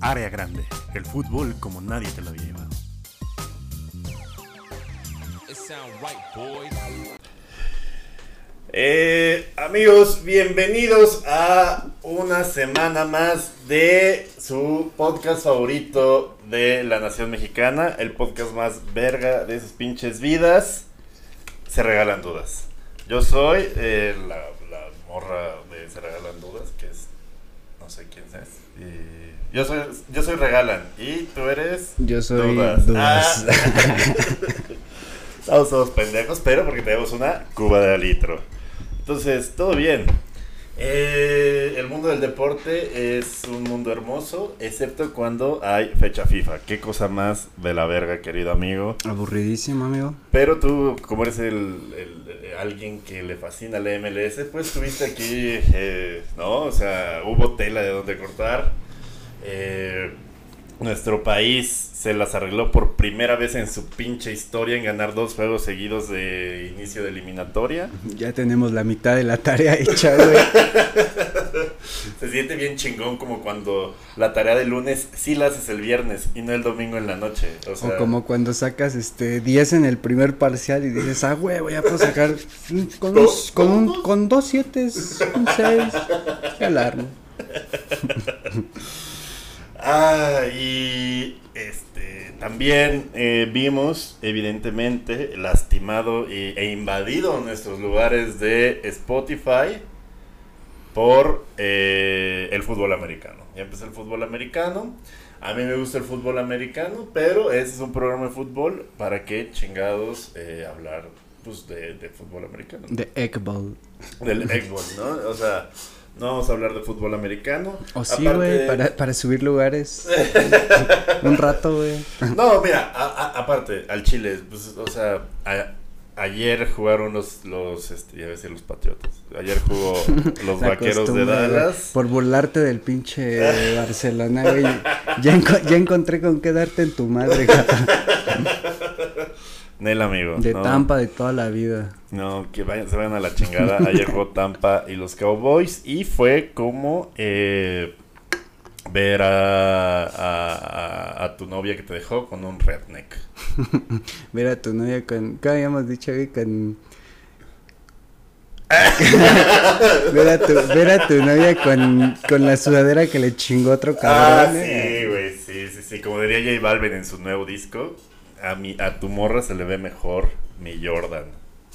Área Grande, el fútbol como nadie te lo había llevado. Eh, amigos, bienvenidos a una semana más de su podcast favorito de la nación mexicana, el podcast más verga de sus pinches vidas. Se regalan dudas. Yo soy eh, la, la morra de Se regalan dudas, que es no sé quién es. Y yo soy yo soy regalan y tú eres Yo soy Dudas. Dudas. Ah. Estamos todos pendejos, pero porque tenemos una cuba de litro. Entonces, todo bien. Eh, el mundo del deporte es un mundo hermoso, excepto cuando hay fecha FIFA. Qué cosa más de la verga, querido amigo. Aburridísimo, amigo. Pero tú, como eres el, el- eh, alguien que le fascina la MLS, pues estuviste aquí, eh, ¿no? O sea, hubo tela de donde cortar. Eh, nuestro país se las arregló por primera vez en su pinche historia en ganar dos juegos seguidos de inicio de eliminatoria. Ya tenemos la mitad de la tarea hecha, güey. Se siente bien chingón como cuando la tarea del lunes sí la haces el viernes y no el domingo en la noche. O, sea, O como cuando sacas este 10 en el primer parcial y dices, ah, güey, voy a puedo sacar con, unos- con, un, con dos siete, un 6. Alarma. Ah, y este también eh, vimos, evidentemente, lastimado y- e invadido nuestros lugares de Spotify por eh, el fútbol americano. Ya empezó el fútbol americano. A mí me gusta el fútbol americano, pero ese es un programa de fútbol. ¿Para qué chingados eh, hablar pues, de, de fútbol americano? De Egg. Del Eggball, ¿no? O sea, no vamos a hablar de fútbol americano. O sí, Aparte- güey, para, para subir lugares. un rato, güey. No, mira, a- a- aparte, al Chile, pues, o sea, a- ayer jugaron los, los, este, ya decir los Patriotas. Ayer jugó los La Vaqueros de Dallas. Por burlarte del pinche Barcelona, güey. Ya, enco- ya encontré con qué darte en tu madre. Nel, amigo. De no, Tampa de toda la vida. No, que vayan, se vayan a la chingada. Ayer jugó Tampa y los Cowboys. Y fue como eh, ver a, a, a- tu novia que te dejó con un redneck. Ver a tu novia con. ¿Qué habíamos dicho, güey? Con. ver, a tu, ver a tu novia con, con la sudadera que le chingó otro Ah, cabrón. eh. sí, güey, sí, sí, sí. Como diría J Balvin en su nuevo disco, a, mi, a tu morra se le ve mejor mi Jordan.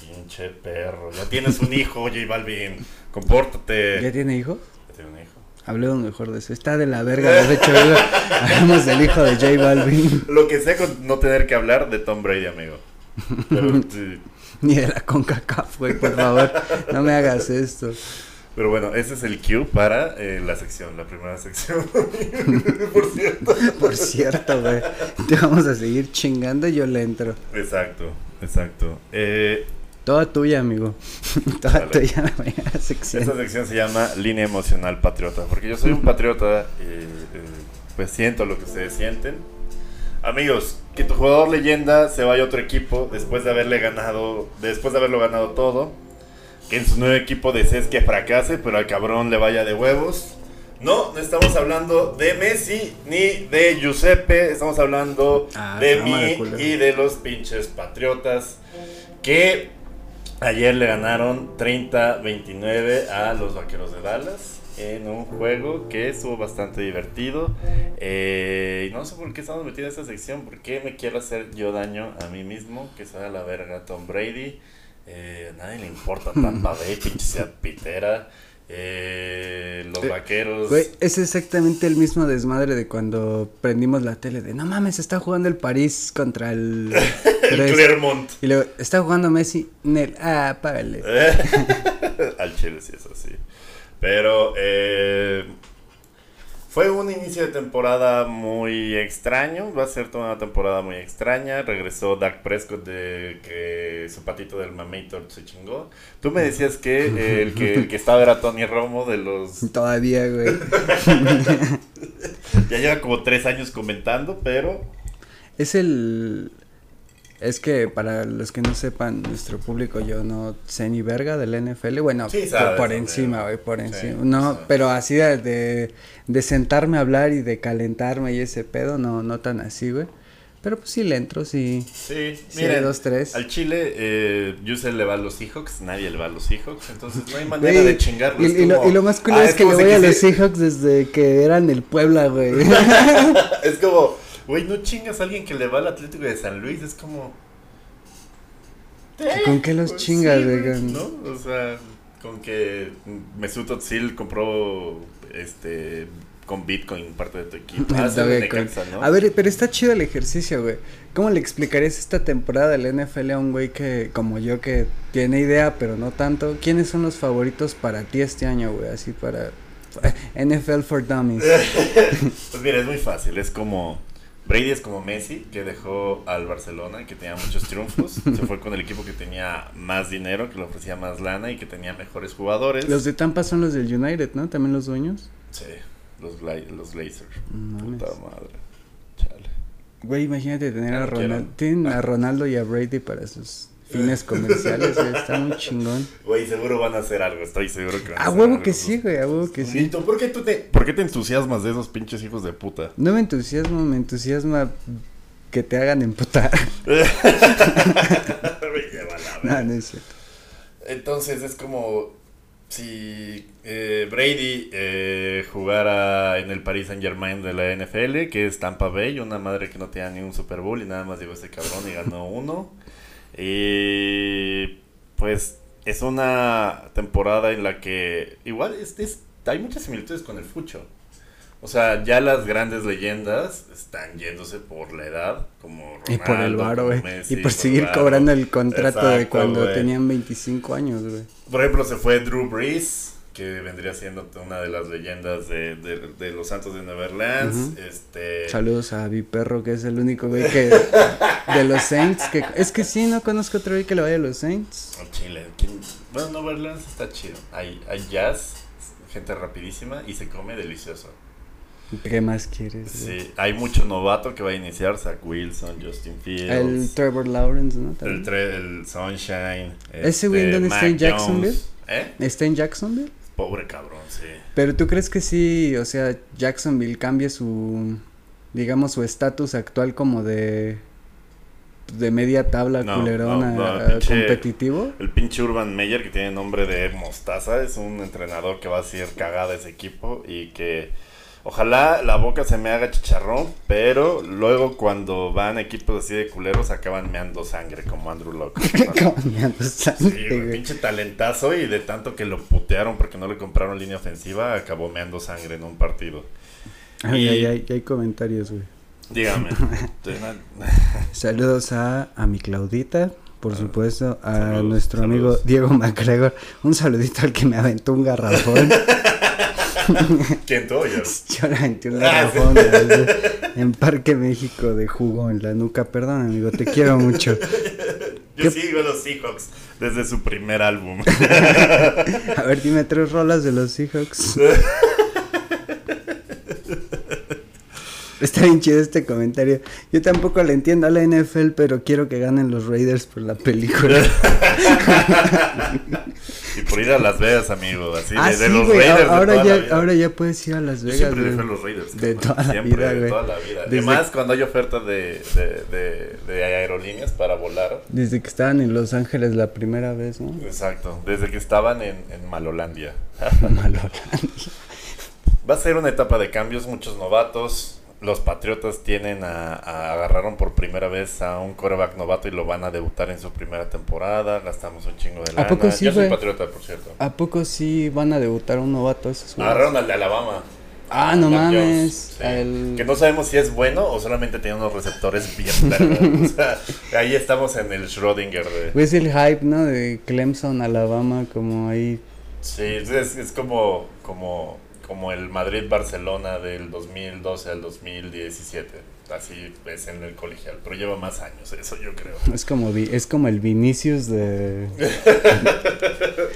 Pinche perro. Ya tienes un hijo, J Balvin. Compórtate. ¿Ya tiene hijo? Ya tiene un hijo. Hablemos mejor de eso. Está de la verga, de hecho. Hablamos del hijo de J Balvin. Lo que sé con no tener que hablar de Tom Brady, amigo. Pero, sí. Ni de la CONCACAF, güey, por favor. No me hagas esto. Pero bueno, ese es el cue para eh, la sección, la primera sección. Por cierto. Por cierto, güey. Te vamos a seguir chingando y yo le entro. Exacto, exacto. Eh, Toda tuya, amigo. Toda Dale. tuya la primera sección. Esta sección se llama Línea Emocional Patriota, porque yo soy un patriota y eh, pues siento lo que ustedes sienten. Amigos, que tu jugador leyenda se vaya a otro equipo después de haberle ganado, después de haberlo ganado todo. Que en su nuevo equipo desees que fracase, pero al cabrón le vaya de huevos. No, no estamos hablando de Messi ni de Giuseppe, estamos hablando Ah, de mí y de los pinches patriotas que ayer le ganaron 30-29 a los Vaqueros de Dallas en un juego que estuvo bastante divertido. Eh, y no sé por qué estamos metidos en esta sección, por qué me quiero hacer yo daño a mí mismo, que sea la verga Tom Brady. Eh, a nadie le importa Tampa Bay, pinche sea pitera. Eh, los Eh, vaqueros. Güey, es exactamente el mismo desmadre de cuando prendimos la tele de no mames, está jugando el París contra el. el Tres". Clermont. Y luego, está jugando Messi. Nel, ah, págale. Al Chile sí es así. Pero eh, fue un inicio de temporada muy extraño. Va a ser toda una temporada muy extraña. Regresó Dak Prescott de que su patito del Mamator se chingó. Tú me decías que eh, el que el que estaba era Tony Romo de los. Todavía, güey. Ya lleva como tres años comentando, pero Es el. Es que para los que no sepan, nuestro público, yo no sé ni verga del NFL. Bueno, Sí, por, sabes, por hombre. encima, güey, por Sí, encima. No, sí. pero así de, de, sentarme a hablar y de calentarme y ese pedo, no, no tan así, güey. Pero pues sí le entro, sí. Sí, Sí, miren, dos, tres. al Chile, eh, Yusel le va a los Seahawks, nadie le va a los Seahawks, entonces no hay manera Güey, de chingarlo. y, y lo, y lo más culero Ah, es que le voy a los Seahawks desde que eran el Puebla, güey. Es como, güey, no chingas a alguien que le va al Atlético de San Luis, es como... ¿Con qué los Pues chingas, sí, güey? ¿No? O sea, con que Mesut Özil compró, este, con Bitcoin parte de tu equipo. Ah. Necaxa, ¿no? A ver, pero está chido el ejercicio, güey. ¿Cómo le explicarías esta temporada del NFL a un güey que, como yo, que tiene idea, pero no tanto? ¿Quiénes son los favoritos para ti este año, güey? Así para... NFL for Dummies. Pues mira, es muy fácil, es como... Brady es como Messi, que dejó al Barcelona, que tenía muchos triunfos. se fue con el equipo que tenía más dinero, que le ofrecía más lana y que tenía mejores jugadores. Los de Tampa son los del United, ¿no? También los dueños. Sí, los, Gla- los. No mames. Puta madre. Chale. Güey, imagínate tener a. Tienen a Ronaldo y a Brady para sus fines comerciales, güey. Está muy chingón. Güey, seguro van a hacer algo, estoy seguro que van a huevo que sí, güey, a huevo que ¿Y sí. por qué, tú te, por qué te entusiasmas de esos pinches hijos de puta? No me entusiasma, me entusiasma que te hagan emputar. No, no es cierto. Entonces es como si eh, Brady eh, jugara en el Paris Saint Germain de la NFL, que es Tampa Bay, una madre que no tenía ni un Super Bowl y nada más llegó ese cabrón y ganó uno. Y pues es una temporada en la que igual es, es- hay muchas similitudes con el fucho. O sea, ya las grandes leyendas están yéndose por la edad, como Y por el Ronaldo, varo, güey. Y por seguir cobrando el contrato de cuando tenían 25 años, güey. Por ejemplo, se fue Drew Brees, que vendría siendo una de las leyendas de, de- de los Santos de Neverlands. Ujú. Este. Saludos a mi perro, que es el único güey que. de los Saints. que Es que sí, no conozco otro güey que le vaya a los Saints. Chile. ¿quién? Bueno, Neverlands está chido. Hay, hay jazz, gente rapidísima y se come delicioso. ¿Qué más quieres? Sí, hay mucho novato que va a iniciar: Zach Wilson, Justin Fields. El Trevor Lawrence, ¿no? el, el Sunshine. ¿Ese güey dónde está, en Jacksonville? ¿Eh? ¿Está en Jacksonville? Pobre cabrón, sí. Pero tú crees que sí, o sea, Jacksonville cambie su, digamos, su estatus actual como de, de media tabla No, culerona no, no, a pinche- competitivo? El pinche Urban Meyer, que tiene nombre de Mostaza, es un entrenador que va a hacer cagada ese equipo y que ojalá la boca se me haga chicharrón, pero luego cuando van equipos así de culeros acaban meando sangre como Andrew Locke. Cambiando Sí, sangre, güey, güey. pinche talentazo y de tanto que lo putearon porque no le compraron línea ofensiva, acabó meando sangre en un partido. Ay, y- ay, ay, hay comentarios, güey. Dígame. Saludos a, a mi Claudita, por supuesto, a Ah, saludos, nuestro saludos. amigo Diego MacGregor. Un saludito al que me aventó un garrafón. ¿Quién tú? Yo. Yo le aventé un Ah, garrafón güey, en Parque México de jugo en la nuca. Perdón, amigo, te quiero mucho. Yo sigo a los Seahawks desde su primer álbum. A ver, dime tres rolas de los Seahawks. Está bien chido este comentario. Yo tampoco le entiendo a la NFL, pero quiero que ganen los Raiders por la película. Y por ir a Las Vegas, amigo. Así, ah, de, de sí, los güey. Raiders. de Ahora toda la ya, vida. ahora ya puedes ir a Las Yo Vegas. siempre güey. le fui a los Raiders. De toda la siempre, vida, de toda la vida. Desde- Además, cuando hay ofertas de, de, de, de aerolíneas para volar. Desde que estaban en Los Ángeles la primera vez, ¿no? Exacto, desde que estaban en, en Malolandia. Malola. Va a ser una etapa de cambios, muchos novatos. Los Patriotas tienen a, a- agarraron por primera vez a un coreback novato y lo van a debutar en su primera temporada. Gastamos un chingo de lana. poco sí, Yo soy? Patriota, por cierto. ¿A poco sí van a debutar un novato esos? Agarraron al de Alabama. Ah, no Mac mames. Jones, sí. El- Que no sabemos si es bueno o solamente tiene unos receptores bien verga. o sea, ahí estamos en el Schrödinger de... Es el hype, ¿no? De Clemson, Alabama, como ahí. Sí, es, es como, como, como el Madrid-Barcelona del 2012 al 2017. Así es en el colegial, pero lleva más años eso, yo creo. Es como, es como el Vinicius de.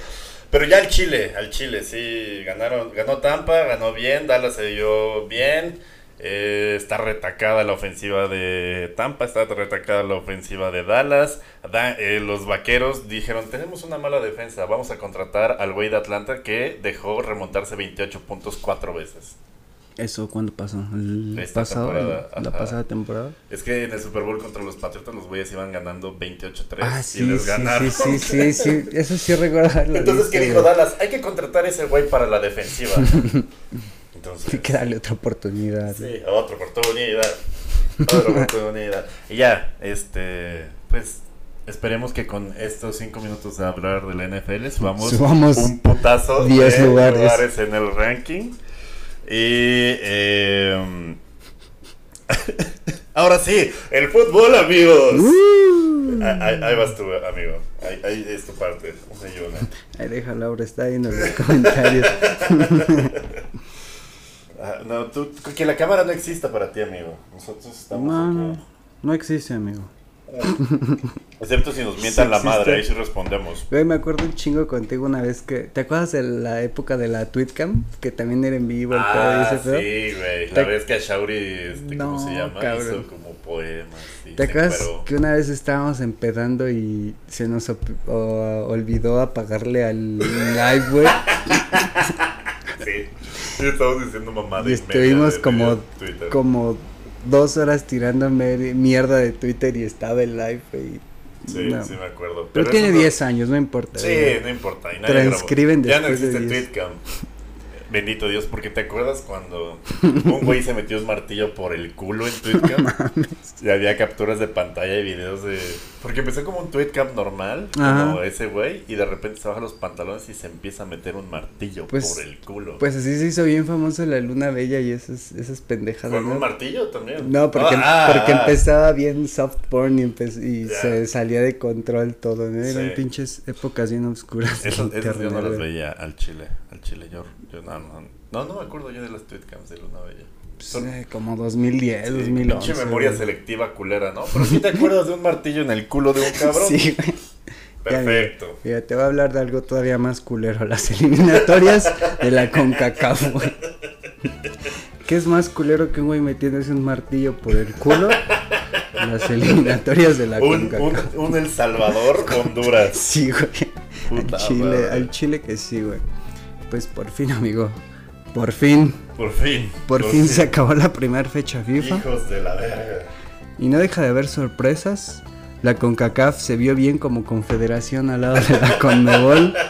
Pero ya al Chile, al Chile, sí, ganaron, ganó Tampa, ganó bien, Dallas se dio bien. Eh, está retacada la ofensiva de Tampa, está retacada la ofensiva de Dallas. Da- eh, los vaqueros dijeron: Tenemos una mala defensa, vamos a contratar al güey de Atlanta que dejó remontarse 28 puntos cuatro veces. ¿Eso cuándo pasó? ¿El Esta pasado, temporada, la pasada temporada? Es que en el Super Bowl contra los Patriotas los güeyes iban ganando 28-3 Ah, y sí, les sí, ganaron. sí, sí, sí, sí, eso sí Entonces, ¿qué dijo. Dallas? Hay que contratar a ese güey para la defensiva. Entonces, Hay que darle otra oportunidad. sí, otra oportunidad. Otra oportunidad. Y ya, este, pues, esperemos que con estos cinco minutos de hablar de la NFL subamos, Subamos un putazo 10 de lugares. en el ranking. Y, eh, ahora sí, el fútbol, amigos. Uh. Ahí, vas tú, amigo. Ahí, ahí es tu parte. Una y una. Ahí deja Laura, está ahí en los comentarios. Ah, no, tú, que la cámara no exista para ti, amigo. Nosotros estamos No, aquí. no, no existe, amigo. Excepto si nos mientan Sí la madre, ahí sí respondemos. Güey, me acuerdo un chingo contigo una vez que... ¿Te acuerdas de la época de la Tweetcam? Que también era en vivo Ah, ese sí, güey. La vez que a Shauri, este, ¿cómo se No, llama? cabrón. Hizo como poemas. ¿Te acuerdas que una vez estábamos empedando y se nos o- olvidó apagarle al live, güey? Sí. Estamos diciendo mamada. Y estuvimos de- como, de como dos horas tirando mer- mierda de Twitter y estaba el live, güey. Sí, No. sí me acuerdo. Pero, tiene eso no- 10 años, no importa. Sí, güey. no importa. y nadie Transcriben grabó. Ya no de existe 10. Tweetcam. Bendito Dios, porque te acuerdas cuando un güey se metió un martillo por el culo en Tweetcam. y había capturas de pantalla y videos de. Porque empezó como un Tweetcam normal, como ese güey, y de repente se baja los pantalones y se empieza a meter un martillo Pues- por el culo. Pues así se hizo bien famoso la Luna Bella y esas, esas pendejadas, ¿Con ¿no? un martillo también? No, porque, Ah, porque ah, empezaba bien soft porn y, se salía de control todo, ¿no? Eran Sí. pinches épocas bien oscuras. Esas, esas yo no las veía al chile. Al chile, yo, yo no, no. No, no me acuerdo yo de las tweetcams de Luna Bella. Pues, Son- eh, como 2010, Sí, 2011. Pinche memoria güey. selectiva culera, ¿no? Pero sí te acuerdas de un martillo en el culo de un cabrón. Sí, güey. Perfecto. Mira, te voy a hablar de algo todavía más culero, las eliminatorias de la CONCACAF, güey. ¿Qué es más culero que un güey metiéndose un martillo por el culo? Las eliminatorias de la Un, CONCACAF. un El Salvador, Honduras. Sí, güey. Al chile, madre. al chile que sí, güey. Pues por fin, amigo. Por fin. Por fin. Por fin se acabó la primera fecha FIFA. Hijos de la verga. Y no deja de haber sorpresas. La CONCACAF se vio bien como confederación al lado de la CONMEBOL.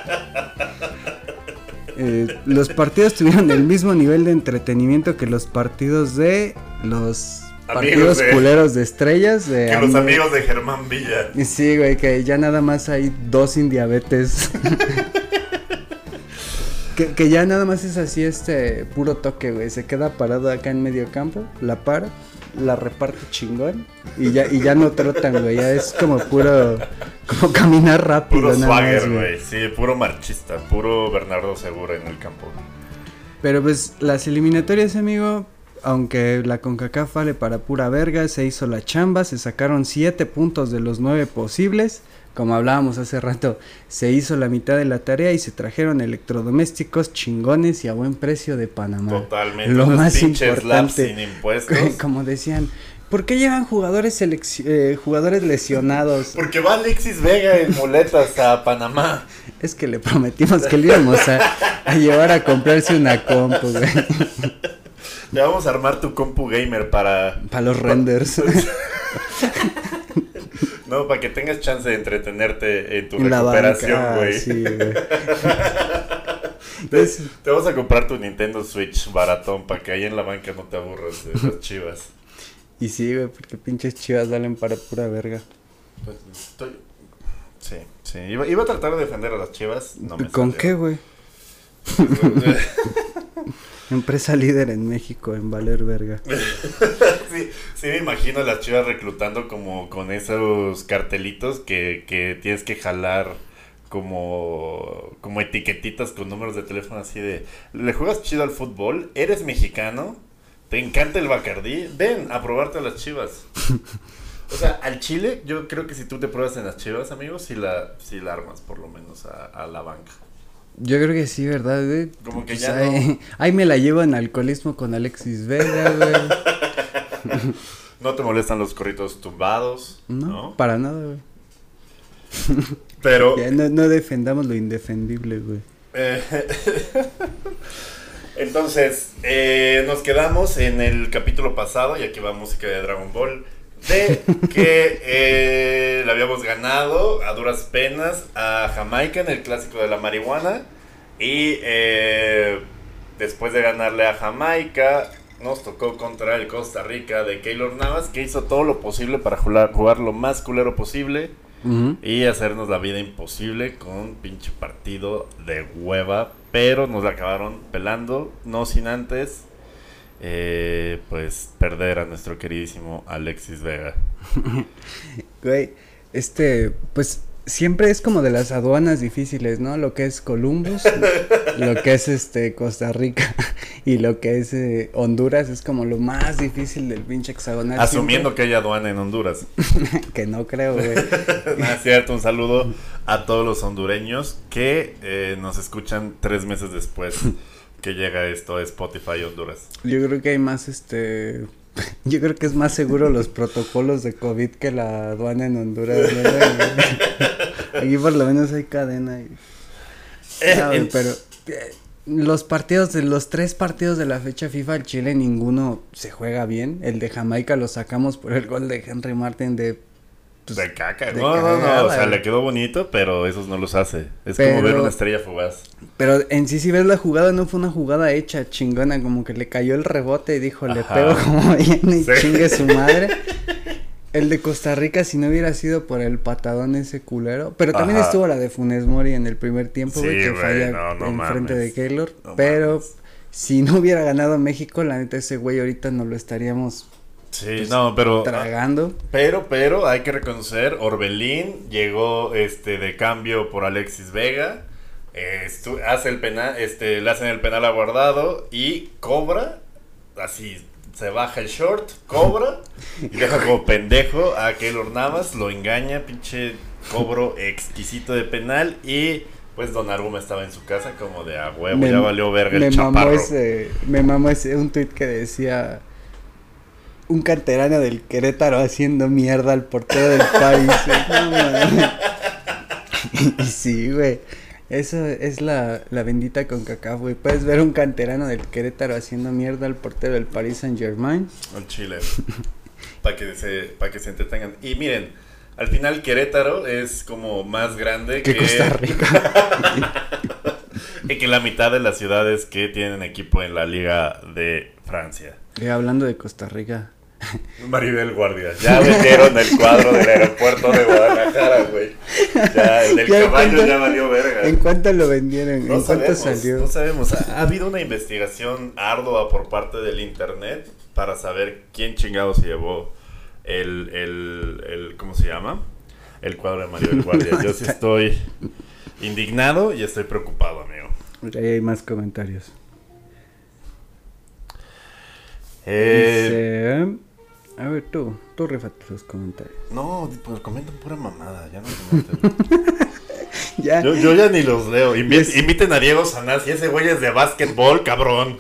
Eh, los partidos tuvieron el mismo nivel de entretenimiento que los partidos de los Amigos partidos de- culeros de estrellas. De Que los amigos de Germán Villa. Sí, güey, que ya nada más hay dos sin diabetes. que, que ya nada más es así este puro toque, güey. Se queda parado acá en medio campo, la para, la reparte chingón y ya, y ya no trotan, güey. Ya es como puro, como caminar rápido, Puro nada swagger, más, güey. Sí, puro marchista. Puro Bernardo Segura en el campo. Pero pues las eliminatorias, amigo, aunque la CONCACAF vale para pura verga, se hizo la chamba, se sacaron siete puntos de los nueve posibles. Como hablábamos hace rato, se hizo la mitad de la tarea y se trajeron electrodomésticos chingones y a buen precio de Panamá. Totalmente. Lo más importante. sin impuestos. Como decían, ¿por qué llevan jugadores, eh, jugadores lesionados? Porque va Alexis Vega en muletas a Panamá. Es que le prometimos que le íbamos a, a llevar a comprarse una compu, güey. Le vamos a armar tu compu gamer para. Para los renders. No, para que tengas chance de entretenerte en tu En recuperación, güey. sí. Te, Es- te vas a comprar tu Nintendo Switch baratón para que ahí en la banca no te aburras de las chivas. Y sí, güey, porque pinches chivas valen para pura verga. Pues, estoy- Sí, sí. Iba, iba a tratar de defender a las chivas. No me ¿Con salió. qué, güey? Empresa líder en México en valer verga. sí, sí, me imagino a las chivas reclutando como con esos cartelitos que, que tienes que jalar como, como etiquetitas con números de teléfono así de, ¿le juegas chido al fútbol? ¿Eres mexicano? ¿Te encanta el Bacardí? Ven a probarte a las chivas. O sea, al Chile, yo creo que si tú te pruebas en las chivas, amigos, si la, si la armas por lo menos a, a la banca. Yo creo que sí, ¿verdad, güey? Como que Pues ya ahí, no. ahí me la llevo en alcoholismo con Alexis Vega, güey. No te molestan los corritos tumbados, No, ¿no? para nada, güey. Pero Ya no, no defendamos lo indefendible, güey. Eh, Entonces, eh, nos quedamos en el capítulo pasado, y aquí va música de Dragon Ball, de que eh, le habíamos ganado a duras penas a Jamaica en el clásico de la marihuana. Y eh, después de ganarle a Jamaica, nos tocó contra el Costa Rica de Keylor Navas, que hizo todo lo posible para jugar, jugar lo más culero posible. Y hacernos la vida imposible con un pinche partido de hueva. Pero nos la acabaron pelando. No sin antes. Eh, pues perder a nuestro queridísimo Alexis Vega. Güey, este, pues siempre es como de las aduanas difíciles, ¿no? Lo que es Columbus, lo que es este Costa Rica y lo que es eh, Honduras es como lo más difícil del pinche hexagonal. Asumiendo que hay aduana en Honduras. Que no creo, güey. No es cierto, un saludo a todos los hondureños que eh, nos escuchan tres meses después que llega esto a Spotify Honduras. Yo creo que hay más este yo creo que es más seguro los protocolos de COVID que la aduana en Honduras. Aquí por lo menos hay cadena. y- Eh, pero eh, los partidos de los tres partidos de la fecha FIFA al Chile ninguno se juega bien. El de Jamaica lo sacamos por el gol de Henry Martin de pues, de caca. de no, no, no, o sea, le quedó bonito, pero esos no los hace. Es como ver una estrella fugaz. Pero en sí si ves la jugada no fue una jugada hecha chingona, como que le cayó el rebote y dijo, le Ajá. pego como viene y Sí. chingue su madre. El de Costa Rica si no hubiera sido por el patadón ese culero, pero también Ajá. estuvo la de Funes Mori en el primer tiempo, güey, Sí, que falla no, no en frente de Keylor, pero mames. si no hubiera ganado México, la neta ese güey ahorita no lo estaríamos Sí, pues, no, pero. tragando. Pero, pero hay que reconocer, Orbelín llegó este de cambio por Alexis Vega. eh, hace el penal, este, le hacen el penal aguardado y cobra, así se baja el short, cobra y deja como pendejo a Keylor Navas, lo engaña, pinche cobro exquisito de penal y pues Don Aruma estaba en su casa como de a huevo, Me- ya valió verga me el mamó chaparro. ese, me mamó ese, un tweet que decía un canterano del Querétaro haciendo mierda al portero del güey, no sí, güey. Eso es la, la bendita con CACAF, güey. Puedes ver un canterano del Querétaro haciendo mierda al portero del Paris Saint Germain. Al Chile. Para que se, para que se entretengan. Y miren, al final Querétaro es como más grande Que que, Costa Rica. y que la mitad de las ciudades que tienen equipo en la Liga de Francia. Y hablando de Costa Rica. Maribel Guardia. Ya vendieron el cuadro del aeropuerto de Guadalajara, güey. Ya, el del Ya, ¿en caballo cuánto- ya valió verga. ¿En cuánto lo vendieron? No ¿En cuánto sabemos, salió? no sabemos. Ha, ha habido una investigación ardua por parte del internet para saber quién chingado se llevó el, el, el ¿cómo se llama? El cuadro de Maribel Guardia. Yo sí estoy indignado y estoy preocupado, amigo. Ahí hay más comentarios. Eh, Dice, a ver, tú, tú rifate los comentarios. no, pues comentan pura mamada, ya no comenten. Ya, Yo, yo ya ni los leo. Invi- Yes. Inviten a Diego Sanasi, ese güey es de básquetbol, cabrón.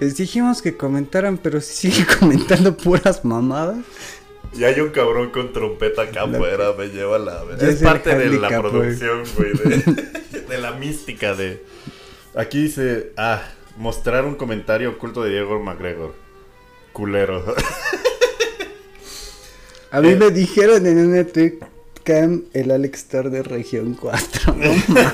les dijimos que comentaran, pero si sigue comentando puras mamadas. Y hay un cabrón con trompeta acá La- afuera, me lleva la Es es parte de la producción, güey, de, de la mística de... Aquí dice, ah, mostrar un comentario oculto de Diego McGregor. Culero. A mí Eh. me dijeron en una Cam el Alex Star de Región 4. ¿no?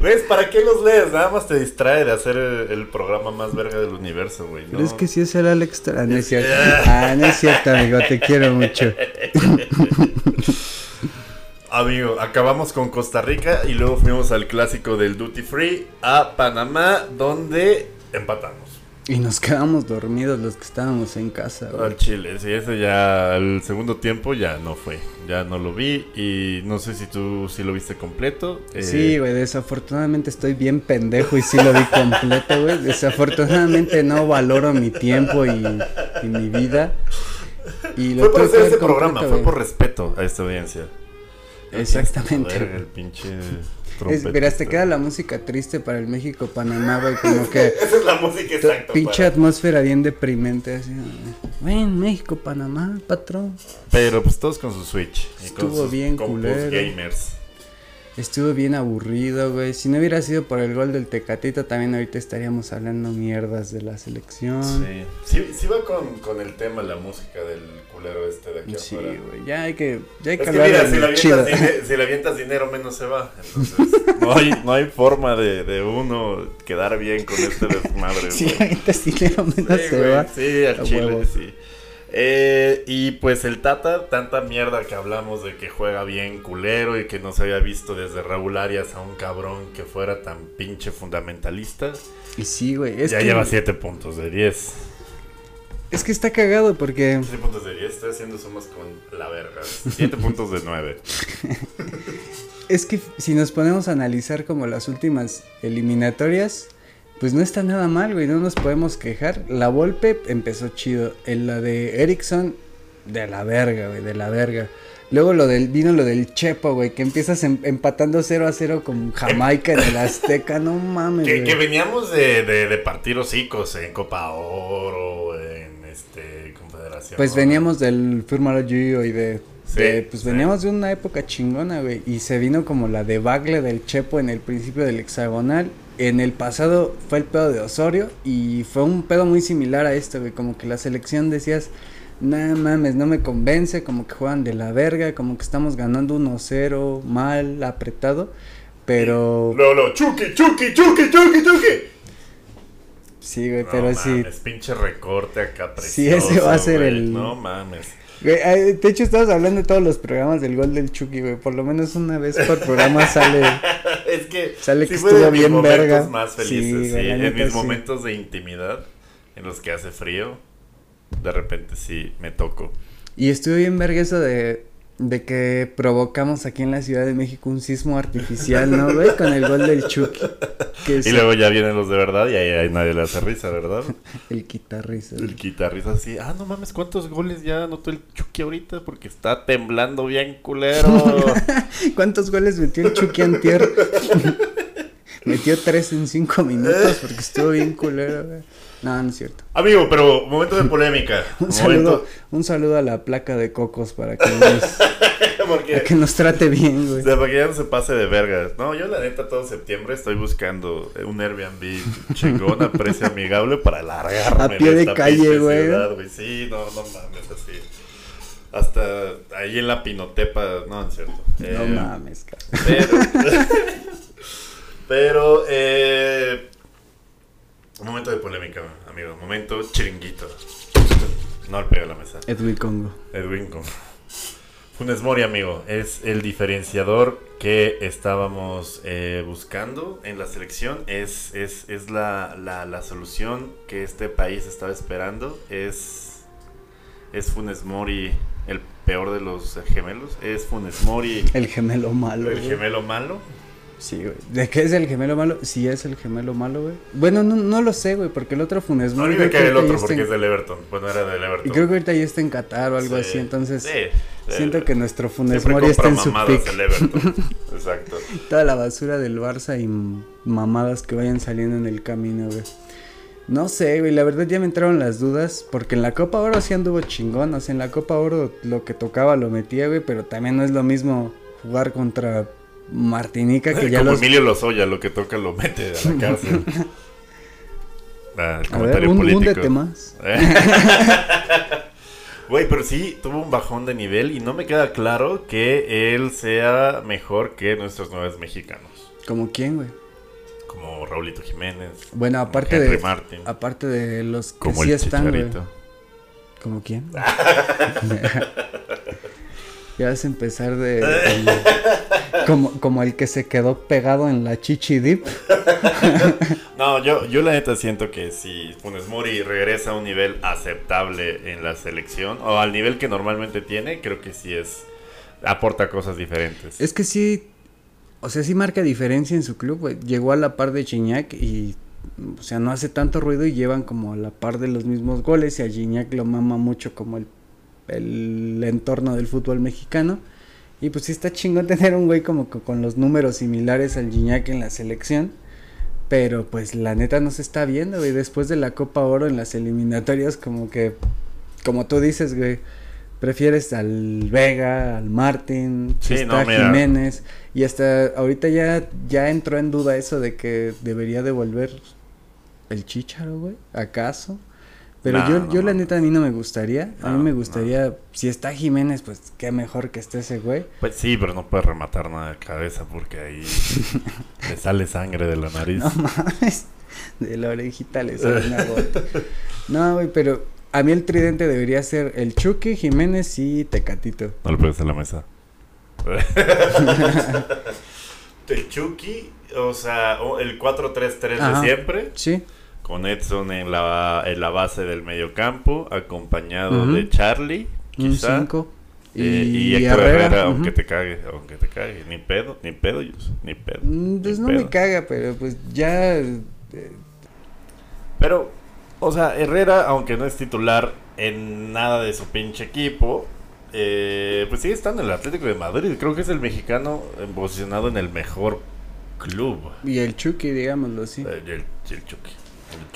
¿Ves? ¿Para qué los lees? Nada más te distrae de hacer el, el programa más verga del universo, güey. ¿no? Pero es que sí es el Alex Star. Ah, no Es- cierto. Ah, no es cierto, amigo. Te quiero mucho. Amigo, acabamos con Costa Rica y luego fuimos al clásico del Duty Free a Panamá, donde empatamos. Y nos quedamos dormidos los que estábamos en casa. güey. Al Chile, sí, ese ya, el segundo tiempo ya no fue, ya no lo vi y no sé si tú sí lo viste completo. eh, Sí, güey, desafortunadamente estoy bien pendejo y sí lo vi completo, güey. Desafortunadamente no valoro mi tiempo y, y mi vida. Y lo Fue por hacer programa, fue por respeto a esta audiencia. Exactamente. El pinche. Es, verás, te queda la música triste para el México-Panamá, güey, como que Esa es la música exacta. pinche para- atmósfera bien deprimente, así. Ven, México-Panamá, patrón. Pero pues todos con su Switch. Y Estuvo con sus bien culero. gamers. Estuvo bien aburrido, güey. Si no hubiera sido por el gol del Tecatito, también ahorita estaríamos hablando mierdas de la selección. Sí. Sí, sí va con, con el tema, la música del culero este de aquí Sí, afuera. güey. Ya hay que, ya hay Es que que hablar mira, de si le, chido. avientas dine- si le avientas dinero, menos se va. Entonces, no hay, no hay forma de, de uno quedar bien con este desmadre. Si avientas dinero menos Sí, se güey, va. Sí, al A chile, huevo. sí. Eh, y pues el Tata, tanta mierda que hablamos de que juega bien culero y que no se había visto desde Raúl Arias a un cabrón que fuera tan pinche fundamentalista. Y sí, güey. Ya que, lleva 7 puntos de 10. Es que está cagado porque 7 puntos de 10, estoy haciendo sumas con la verga. 7 puntos de 9. Es que si nos ponemos a analizar como las últimas eliminatorias, pues no está nada mal, güey, no nos podemos quejar. La Volpe empezó chido, en la de Erickson de la verga, güey, de la verga. Luego lo del vino lo del Chepo, güey, que empiezas em- empatando 0 a 0 con Jamaica en el Azteca, no mames, Que, güey. que veníamos de, de, de partir hocicos en Copa Oro, Pues veníamos del Firmalo Gio y de, Sí, de- pues sí. veníamos de una época chingona, güey, y se vino como la debacle del Chepo en el principio del hexagonal. En el pasado fue el pedo de Osorio y fue un pedo muy similar a esto, güey, como que la selección decías, nah mames, no me convence, como que juegan de la verga, como que estamos ganando 1-0, mal, apretado, pero luego, Chucky, Chucky, Chucky, Chucky, Chucky. Sí, güey, No pero sí. mames, pinche recorte acá precioso. Sí, ese va a ser güey, el- No mames. Güey, de hecho, estabas hablando de todos los programas del gol del Chucky, güey. Por lo menos una vez por programa sale. es que Sale sí que fue estuvo mis bien momentos verga. más felices, sí, güey, en mis sí. momentos de intimidad, en los que hace frío, de repente sí me toco. Y estuvo bien verga eso de, de que provocamos aquí en la Ciudad de México un sismo artificial, ¿no, güey? Con el gol del Chucky. Que Y luego ya vienen los de verdad y ahí, ahí nadie le hace risa, ¿verdad? el guitarrista. El guitarrista así, ah, no mames, ¿cuántos goles ya anotó el Chucky ahorita? Porque está temblando bien culero. ¿Cuántos goles metió el Chucky antier? metió tres en cinco minutos porque estuvo bien culero, güey. No, no es cierto. Amigo, pero momento de polémica. Un momento... saludo, un saludo a la placa de cocos para que nos, que nos trate bien, O güey. sea, para que ya no se pase de vergas. No, yo la neta todo septiembre estoy buscando un Airbnb chingón a precio amigable para largarme. A pie de esta calle, pinche güey. ciudad, güey. Sí, no, no mames, así. Hasta ahí en la Pinotepa, no, es cierto. No Eh, mames, cabrón. Pero, pero, eh, momento de polémica, amigo. Momento chiringuito. No le pega a la mesa. Edwin Congo. Edwin con Funes Mori, amigo, es el diferenciador que estábamos eh, buscando en la selección. Es, es, es la, la, la solución que este país estaba esperando. Es, es Funes Mori el peor de los gemelos. Es Funes Mori El gemelo malo. el güey. gemelo malo. Sí, güey. ¿De qué es el gemelo malo? Sí es el gemelo malo, güey. Bueno, no, no lo sé, güey, porque el otro Funes No, Mori. mí me cae el otro porque en- es del Everton. Bueno, era del Everton. Y creo que ahorita ya está en Qatar o algo Sí, así, entonces sí, siento que nuestro Funes Mori está en su pick. el Everton. Exacto. Toda la basura del Barça y mamadas que vayan saliendo en el camino, güey. No sé, güey, la verdad ya me entraron las dudas, porque en la Copa Oro sí anduvo chingón, o sea, en la Copa Oro lo que tocaba lo metía, güey, pero también no es lo mismo jugar contra Martinica que ya Como los... Emilio Lozoya, lo que toca lo mete a la cárcel. Ah, el A ver, comentario un, político. húndete más. Güey, pero sí tuvo un bajón de nivel y no me queda claro que él sea mejor que nuestros nueve mexicanos. ¿Como quién, güey? Como Raulito Jiménez. Bueno, aparte Henry de... Martin. Aparte de los que como sí el están. ¿Como quién? ya vas a empezar de... de- como, como el que se quedó pegado en la chichi dip. No, yo, yo la neta siento que si Funes Mori regresa a un nivel aceptable en la selección, o al nivel que normalmente tiene, creo que sí es. aporta cosas diferentes. Es que sí, o sea, sí marca diferencia en su club. Llegó a la par de Gignac y, o sea, no hace tanto ruido y llevan como a la par de los mismos goles y a Gignac lo mama mucho como el, el entorno del fútbol mexicano. Y pues sí está chingón tener un güey como que con los números similares al Gignac en la selección. Pero pues la neta no se está viendo, güey. Después de la Copa Oro en las eliminatorias, como que, como tú dices, güey, prefieres al Vega, al Martín, Sí, no. Jiménez. Y hasta ahorita ya, ya entró en duda eso de que debería devolver el Chicharo, güey. ¿Acaso? Pero No, yo, no, yo la neta a mí no me gustaría. a mí me gustaría, si está Jiménez, pues qué mejor que esté ese güey. Pues sí, pero no puedes rematar nada de cabeza porque ahí le sale sangre de la nariz. No mames. De la orejita le sale una gota. No, güey, pero a mí el tridente debería ser el Chucky, Jiménez y Tecatito. No le pegues a la mesa. el Chucky, o sea, el 4-3-3 Ajá. de siempre, Sí. Con Edson en la, en la base del medio campo, acompañado de Charlie, quizá. 5. eh, y, Héctor Herrera, aunque te cague, aunque te cague. Ni pedo, ni pedo, ni pedo. Mm, Pues ni no me caga, pero pues ya. eh, Pero, o sea, Herrera, aunque no es titular en nada de su pinche equipo, eh, pues sigue estando en el Atlético de Madrid. Creo que es el mexicano eh, posicionado en el mejor club. Y el Chucky, digámoslo así. Eh, el, el Chucky.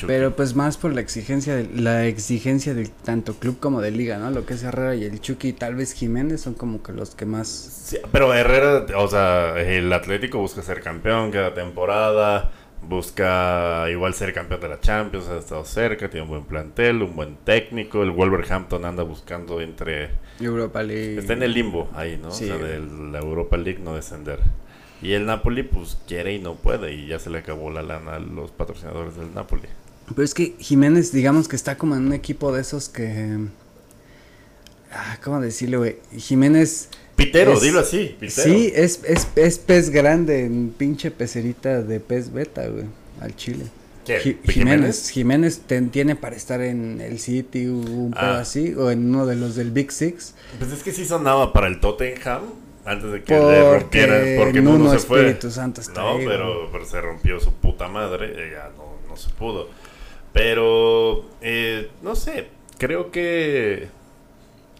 Pero pues más por la exigencia de, la exigencia de tanto club como de liga, ¿no? Lo que es Herrera y el Chucky y tal vez Jiménez son como que los que más Sí, pero Herrera, o sea, el Atlético busca ser campeón cada temporada. Busca igual ser campeón de la Champions, ha estado cerca, tiene un buen plantel, un buen técnico. El Wolverhampton anda buscando entre Europa League. Está en el limbo ahí, ¿no? Sí, o sea, de la Europa League no descender. Y el Napoli, pues quiere y no puede. Y ya se le acabó la lana a los patrocinadores del Napoli. Pero es que Jiménez, digamos que está como en un equipo de esos que. Ah, ¿cómo decirlo, güey? Jiménez. Pitero, Es- dilo así. Pitero. Sí, es, es, es pez grande pinche pecerita de pez beta, güey. Al chile. ¿Qué? Ji- Jiménez, Jiménez ten- tiene para estar en el City un pedo Ah. así, o en uno de los del Big Six. Pues es que sí sonaba para el Tottenham antes de que le Porque rompieran. Porque Nuno Nuno se fue. Espíritu Santo está No, ahí, pero, pero se rompió su puta madre. Ya no, no se pudo. Pero, eh, no sé. Creo que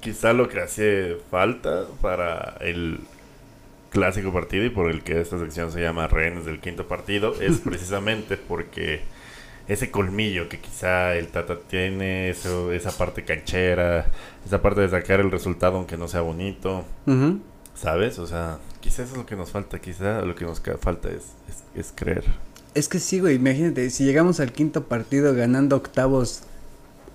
quizá lo que hace falta para el clásico partido y por el que esta sección se llama Rehenes del Quinto Partido es precisamente porque ese colmillo que quizá el Tata tiene, eso, esa parte canchera, esa parte de sacar el resultado aunque no sea bonito. ¿Sabes? O sea, quizá eso es lo que nos falta, quizá lo que nos falta es, es, es creer. Es que sí, güey, imagínate, si llegamos al quinto partido ganando octavos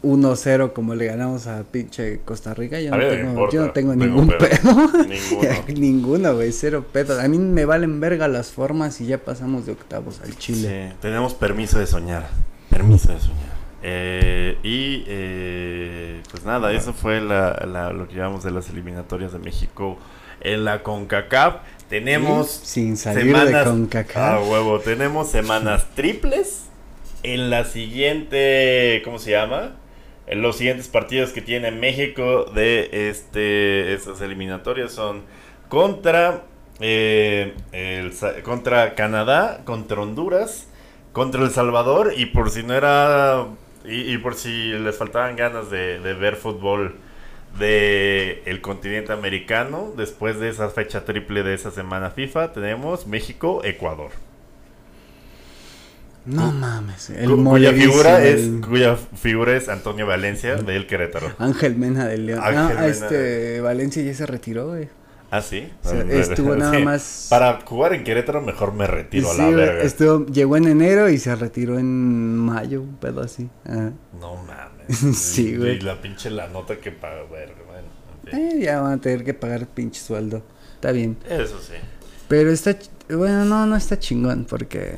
1-0 como le ganamos a pinche Costa Rica, yo no tengo, importa, yo no tengo tengo ningún pedo. pedo. Ninguno. Ninguno, güey, cero pedo. A mí me valen verga las formas y ya pasamos de octavos al Chile. Sí, tenemos permiso de soñar. Permiso de soñar. Eh, y eh, pues nada, eso fue la, la- lo que llevamos de las eliminatorias de México en la CONCACAF. Tenemos Sin salir de semanas CONCACAF. Ah, huevo, tenemos semanas triples en la siguiente, ¿cómo se llama? En los siguientes partidos que tiene México de este estas eliminatorias son contra eh, el contra Canadá, contra Honduras, contra El Salvador y por si no era y, y por si les faltaban ganas de, de ver fútbol de el continente americano, después de esa fecha triple de esa semana FIFA, tenemos México, Ecuador. No mames. El Cu- cuya figura es cuya figura es Antonio Valencia del Querétaro. Ángel Mena del León. Ángel Ah, Mena este Valencia ya se retiró, güey. Ah, sí. O sea, Ah, estuvo nada sí. más- Para jugar en Querétaro mejor me retiro a la verga. estuvo, llegó en enero y se retiró en mayo, un pedo así. Ajá. No mames. Sí, Y- güey. Y la pinche la nota que paga, verga, bueno. en fin. Eh, ya van a tener que pagar pinche sueldo. Está bien. Eso sí. Pero está, bueno, no, no está chingón porque...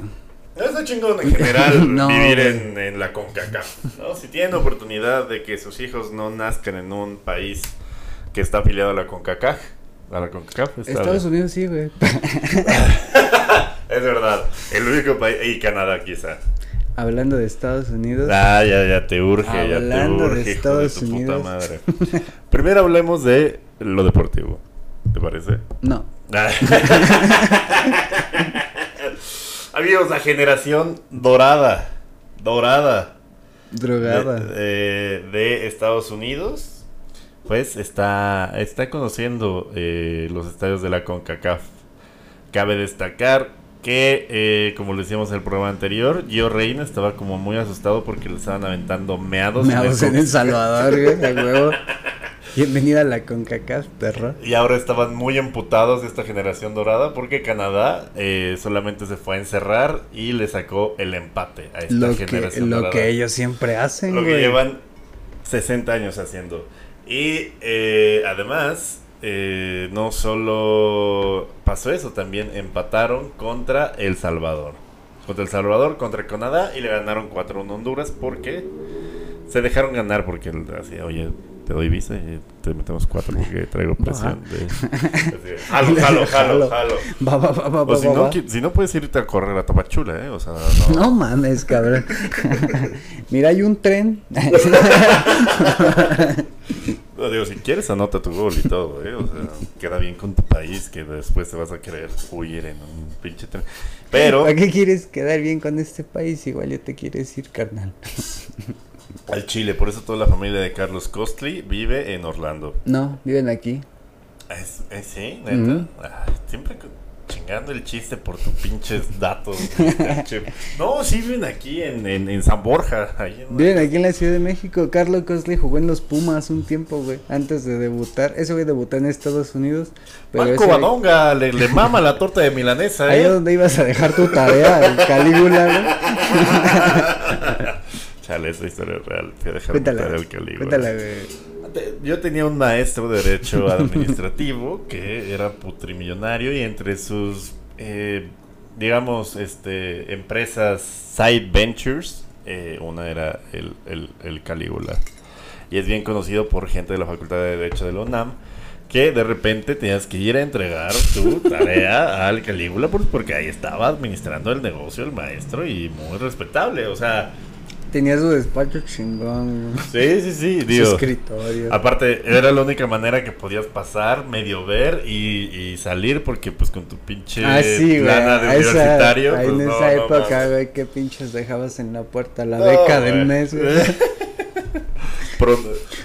Está chingón en general No, vivir en, en la CONCACAF. ¿no? Si tienen oportunidad de que sus hijos no nazcan en un país que está afiliado a la CONCACAF, a la CONCACAF está Estados bien. Unidos sí, güey. Es verdad, el único país, y Canadá quizá. Hablando de Estados Unidos. Ah, ya, ya te urge, ya te Hablando de urge, hijo Estados tu Unidos. puta madre. Primero hablemos de lo deportivo, ¿te parece? No. Amigos, la generación dorada, dorada Drogada. de, de- de Estados Unidos pues está, está conociendo eh, los estadios de la CONCACAF. Cabe destacar que, eh, como le decíamos en el programa anterior, Gio Reina estaba como muy asustado porque le estaban aventando meados. Meados en El Salvador, güey, de huevo. Bienvenida a la CONCACAF, perro. Y ahora estaban muy emputados de esta generación dorada porque Canadá eh, solamente se fue a encerrar y le sacó el empate a esta Lo generación que, lo dorada. que ellos siempre hacen, Lo que llevan 60 años haciendo. Y eh, además, eh, no solo pasó eso, también empataron contra El Salvador. Contra El Salvador, contra Canadá y le ganaron 4-1 a Honduras porque se dejaron ganar porque decía, oye, te doy visa y te metemos 4 porque traigo presión. De... Jalo, jalo, jalo, jalo. Va, va, va, va, O va, si va, no, va. si no puedes irte a correr a Tapachula, ¿eh? O sea, no. No mames, cabrón. Mira, hay un tren. No, digo, si quieres anota tu gol y todo, ¿eh? O sea, queda bien con tu país que después te vas a querer huir en un pinche tren. Pero ¿Para qué quieres quedar bien con este país? Igual ya te quieres ir, carnal. Al Chile, por eso toda la familia de Carlos Costly vive en Orlando. No, viven aquí. ¿Es, es- sí? ¿Neta? Ay, siempre chingando el chiste por tus pinches datos. no, sí viven aquí en, en, en San Borja. Ahí en- Viven aquí en la Ciudad de México. Carlos Cosley jugó en los Pumas un tiempo, güey. Antes de debutar. Ese güey debutó en Estados Unidos. Pero Marco Badonga, le, le mama la torta de milanesa, Ahí ¿eh? es donde ibas a dejar tu tarea, el Calígula, güey. Chale, esa historia es real. A dejar Cuéntala. Cuéntala, güey. Te- Yo tenía un maestro de Derecho Administrativo que era putrimillonario y entre sus, eh, digamos, este, empresas side ventures, eh, una era el, el, el Calígula. Y es bien conocido por gente de la Facultad de Derecho de la UNAM que de repente tenías que ir a entregar tu tarea al Calígula pues, porque ahí estaba administrando el negocio el maestro y muy respetable. O sea, Tenía su despacho chingón, sí, sí, sí, Su digo. escritorio. Aparte, era la única manera que podías pasar, medio ver y, y salir, porque pues con tu pinche Ah, sí, güey. lana de esa- universitario. pues, en no, esa no época, güey, qué pinches dejabas en la puerta la beca del mes, güey. Pro-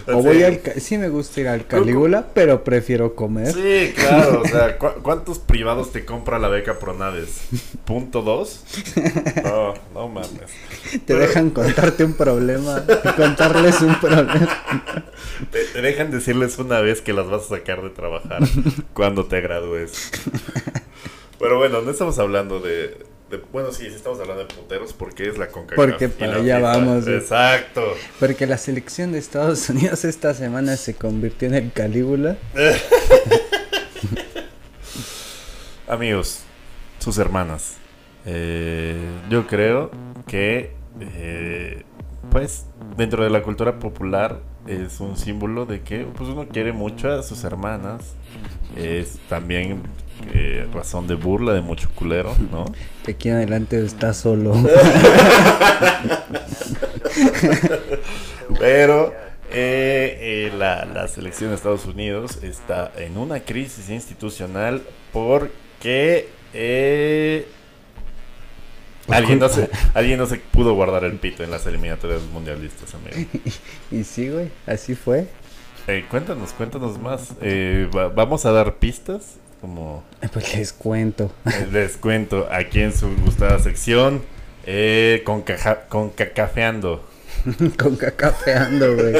O voy al... Sí me gusta ir al Calígula, pero prefiero comer. Sí, claro, o sea, ¿cu- ¿cuántos privados te compra la beca Pronades? ¿Punto dos? No, no mames. Te dejan contarte un problema, contarles un problema. Te, te dejan decirles una vez que las vas a sacar de trabajar cuando te gradúes. Pero bueno, no estamos hablando de, de- Bueno, sí, estamos hablando de puteros porque es la CONCACAF. Porque para allá vamos. Exacto. Porque la selección de Estados Unidos esta semana se convirtió en el Calígula. Amigos, sus hermanas. eh, yo creo que, eh, pues, dentro de la cultura popular es un símbolo de que pues, uno quiere mucho a sus hermanas. Es también eh, razón de burla de mucho culero, ¿no? Que aquí en adelante está solo. Pero eh, eh, la, la selección de Estados Unidos está en una crisis institucional porque eh, alguien, no se, alguien no se pudo guardar el pito en las eliminatorias mundialistas, amigo. y sí, güey, así fue. Cuéntanos, cuéntanos más. Va- vamos a dar pistas, como Pues les cuento. les cuento aquí en su gustada sección, eh, con, caja, con cacafeando. Con cacafeando, güey.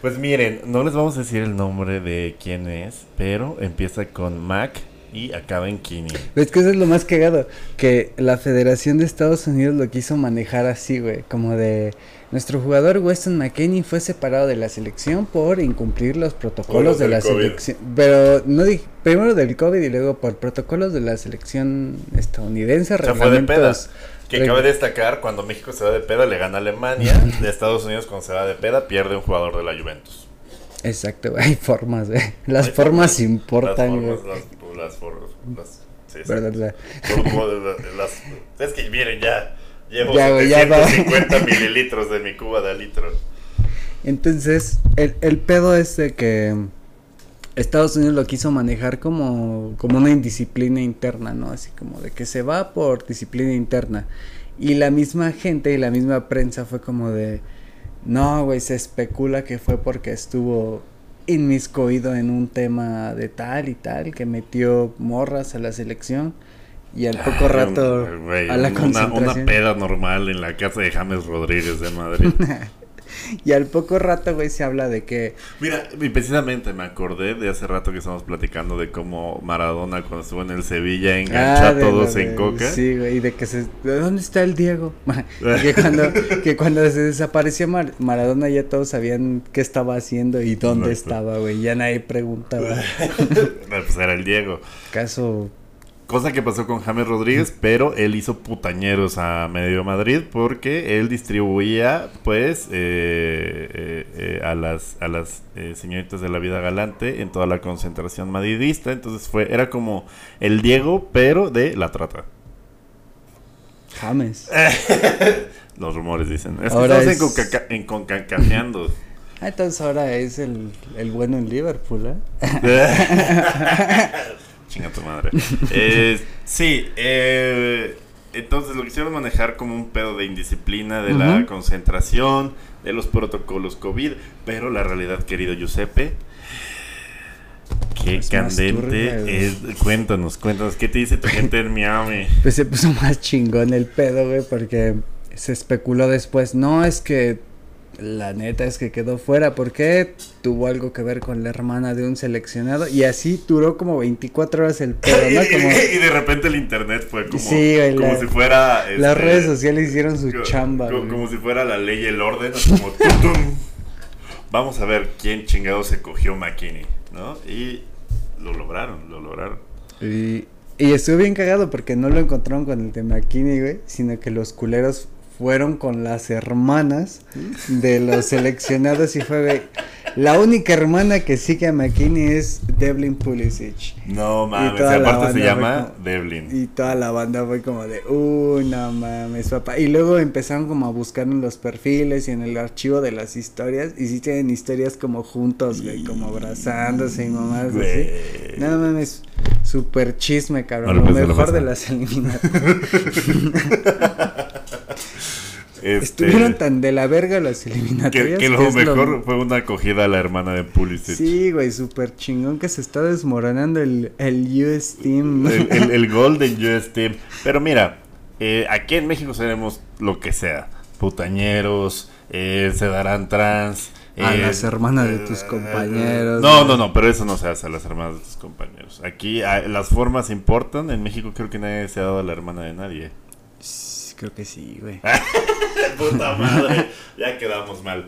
Pues miren, no les vamos a decir el nombre de quién es, pero empieza con Mac y acaba en Kini. Es que eso es lo más cagado. Que la Federación de Estados Unidos lo quiso manejar así, güey. Como de. Nuestro jugador Weston McKinney fue separado de la selección por incumplir los protocolos de la COVID. selección. Pero no dije. Primero del COVID y luego por protocolos de la selección estadounidense. O sea, fue de peda. reglamentos. Que cabe destacar, cuando México se va de peda, le gana a Alemania. De Estados Unidos, cuando se va de peda, pierde un jugador de la Juventus. Exacto. Hay formas, güey. Las Hay formas importan, Las formas, las, las formas. las- sí, sí. ¿Verdad? Como las- es que miren, ya llevo Ya, güey, ya va. 750 mililitros de mi cuba de litro. Entonces, el, el pedo es de que Estados Unidos lo quiso manejar como, como una indisciplina interna, ¿no? Así como de que se va por disciplina interna. Y la misma gente y la misma prensa fue como de, No, güey, se especula que fue porque estuvo inmiscuido en un tema de tal y tal, que metió morras a la selección. Y al poco Ay, rato a la una, concentración. una peda normal en la casa de James Rodríguez de Madrid. Y al poco rato, güey, se habla de que Mira, y precisamente me acordé de hace rato que estamos platicando de cómo Maradona cuando estuvo en el Sevilla enganchó Ah, a todos en coca. Sí, güey, y de que se... ¿de ¿Dónde está el Diego? Y que cuando, que cuando se desapareció Mar- Maradona ya todos sabían qué estaba haciendo y dónde estaba, güey. Ya nadie preguntaba. pues era el Diego. ¿Acaso Cosa que pasó con James Rodríguez, pero él hizo putañeros a medio Madrid porque él distribuía, pues, eh, eh, eh, a las, a las señoritas de la vida galante en toda la concentración madridista. Entonces fue, era como el Diego, pero de la trata. James? Los rumores dicen. Es que Ahora es- en, concacajeando. Ah, entonces ahora es el, el bueno en Liverpool, ¿eh? Chinga tu madre. Eh, sí, eh, entonces lo quisieron manejar como un pedo de indisciplina, de la concentración, de los protocolos COVID, pero la realidad, querido Giuseppe, qué Es más candente es. Cuéntanos, cuéntanos, ¿qué te dice tu gente en Miami? Pues se puso más chingón el pedo, güey, porque se especuló después. No, es que la neta es que quedó fuera porque tuvo algo que ver con la hermana de un seleccionado y así duró como 24 horas el pedo, y, ¿no? Como y de repente el internet fue como, Sí, güey, como la- si fuera... las este, redes sociales hicieron su co- chamba, co- güey. como si fuera la ley y el orden, como tum, tum. Vamos a ver quién chingado se cogió McKinney, ¿no? Y lo lograron, lo lograron. Y, y estuvo bien cagado porque no lo encontraron con el de McKinney, güey, sino que los culeros fueron con las hermanas de los seleccionados y fue, la única hermana que sigue a McKinney es Devlin Pulisic. No mames, y, toda la aparte se banda llama fue como- Devlin. Y toda la banda fue como de, uh, no mames, papá. Y luego empezaron como a buscar en los perfiles y en el archivo de las historias. Y sí tienen historias como juntos, güey, como abrazándose y mamás así. Güey. No mames, super chisme, cabrón. No lo mejor de las eliminatorias. Este, Estuvieron tan de la verga las que, eliminatorias. que lo es mejor fue una acogida a la hermana de Pulisic. Sí, güey, super chingón que se está desmoronando el, el US Team. El, el, el Golden US Team. Pero mira, eh, aquí en México seremos lo que sea. Putañeros, eh, se darán trans. A eh, las hermanas de tus eh, compañeros, No, no, no, pero eso no se hace a las hermanas de tus compañeros. Aquí ah, las formas importan. En México creo que nadie se ha dado a la hermana de nadie. Creo que sí, güey. Puta madre, ya quedamos mal.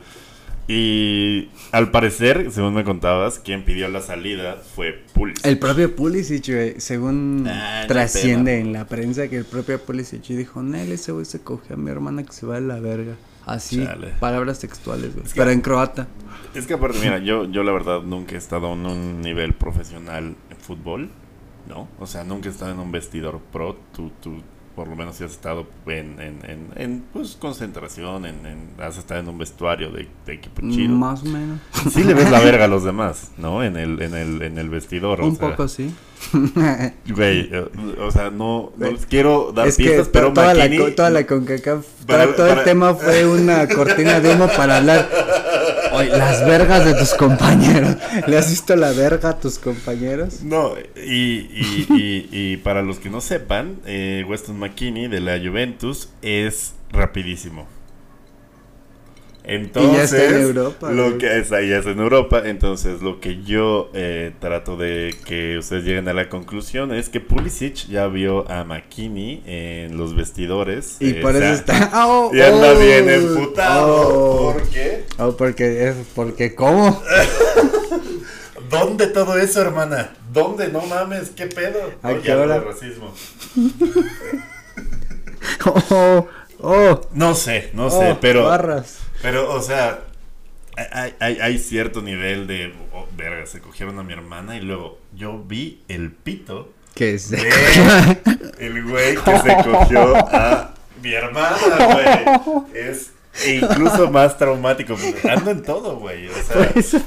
Y al parecer, según me contabas, quien pidió la salida fue Pulisic. El propio Pulisic, güey, según Ah, trasciende en la prensa que el propio Pulisic dijo, Nel, ese güey se cogió a mi hermana que se va a la verga. Así, Chale. palabras textuales, güey. Es que- Pero en croata. Es que aparte, mira, yo, yo la verdad nunca he estado en un nivel profesional en fútbol, ¿no? O sea, nunca he estado en un vestidor pro. Tú, tú por lo menos sí has estado en, en, en, en, pues, concentración, en, en- has estado en un vestuario de, de equipo chido. Más o menos. Sí le ves la verga a los demás, ¿no? En el, en el, en el vestidor. o Un sea, poco sí. Güey, eh, o sea, no, no les quiero dar es que pistas, to- pero toda, la, McKinney- co- toda la CONCACAF, Para- todo, todo para- el tema fue una cortina de humo para hablar. Oye, las vergas de tus compañeros. ¿Le has visto la verga a tus compañeros? No, y, y, y, y para los que no sepan, eh, Weston McKinney de la Juventus es rapidísimo. Entonces, Y ya está en Europa, lo que es ahí es en Europa, entonces lo que yo eh, trato de que ustedes lleguen a la conclusión es que Pulisic ya vio a McKinney en los vestidores. Y eh, por o eso sea, está. ¡Oh! Y anda oh, bien emputado. oh. ¿Por qué? Oh, porque es porque cómo? ¿Dónde todo eso, hermana? ¿Dónde? No mames, ¿qué pedo? ¿A qué hora? de racismo. Oh, oh, No sé, no sé, oh, pero, barras. Pero, o sea, hay, hay, hay cierto nivel de, oh, verga, se cogieron a mi hermana y luego yo vi el pito ¿Qué es? de el güey que se cogió a mi hermana, güey. Es incluso más traumático. Ando en todo, güey. O sea, eso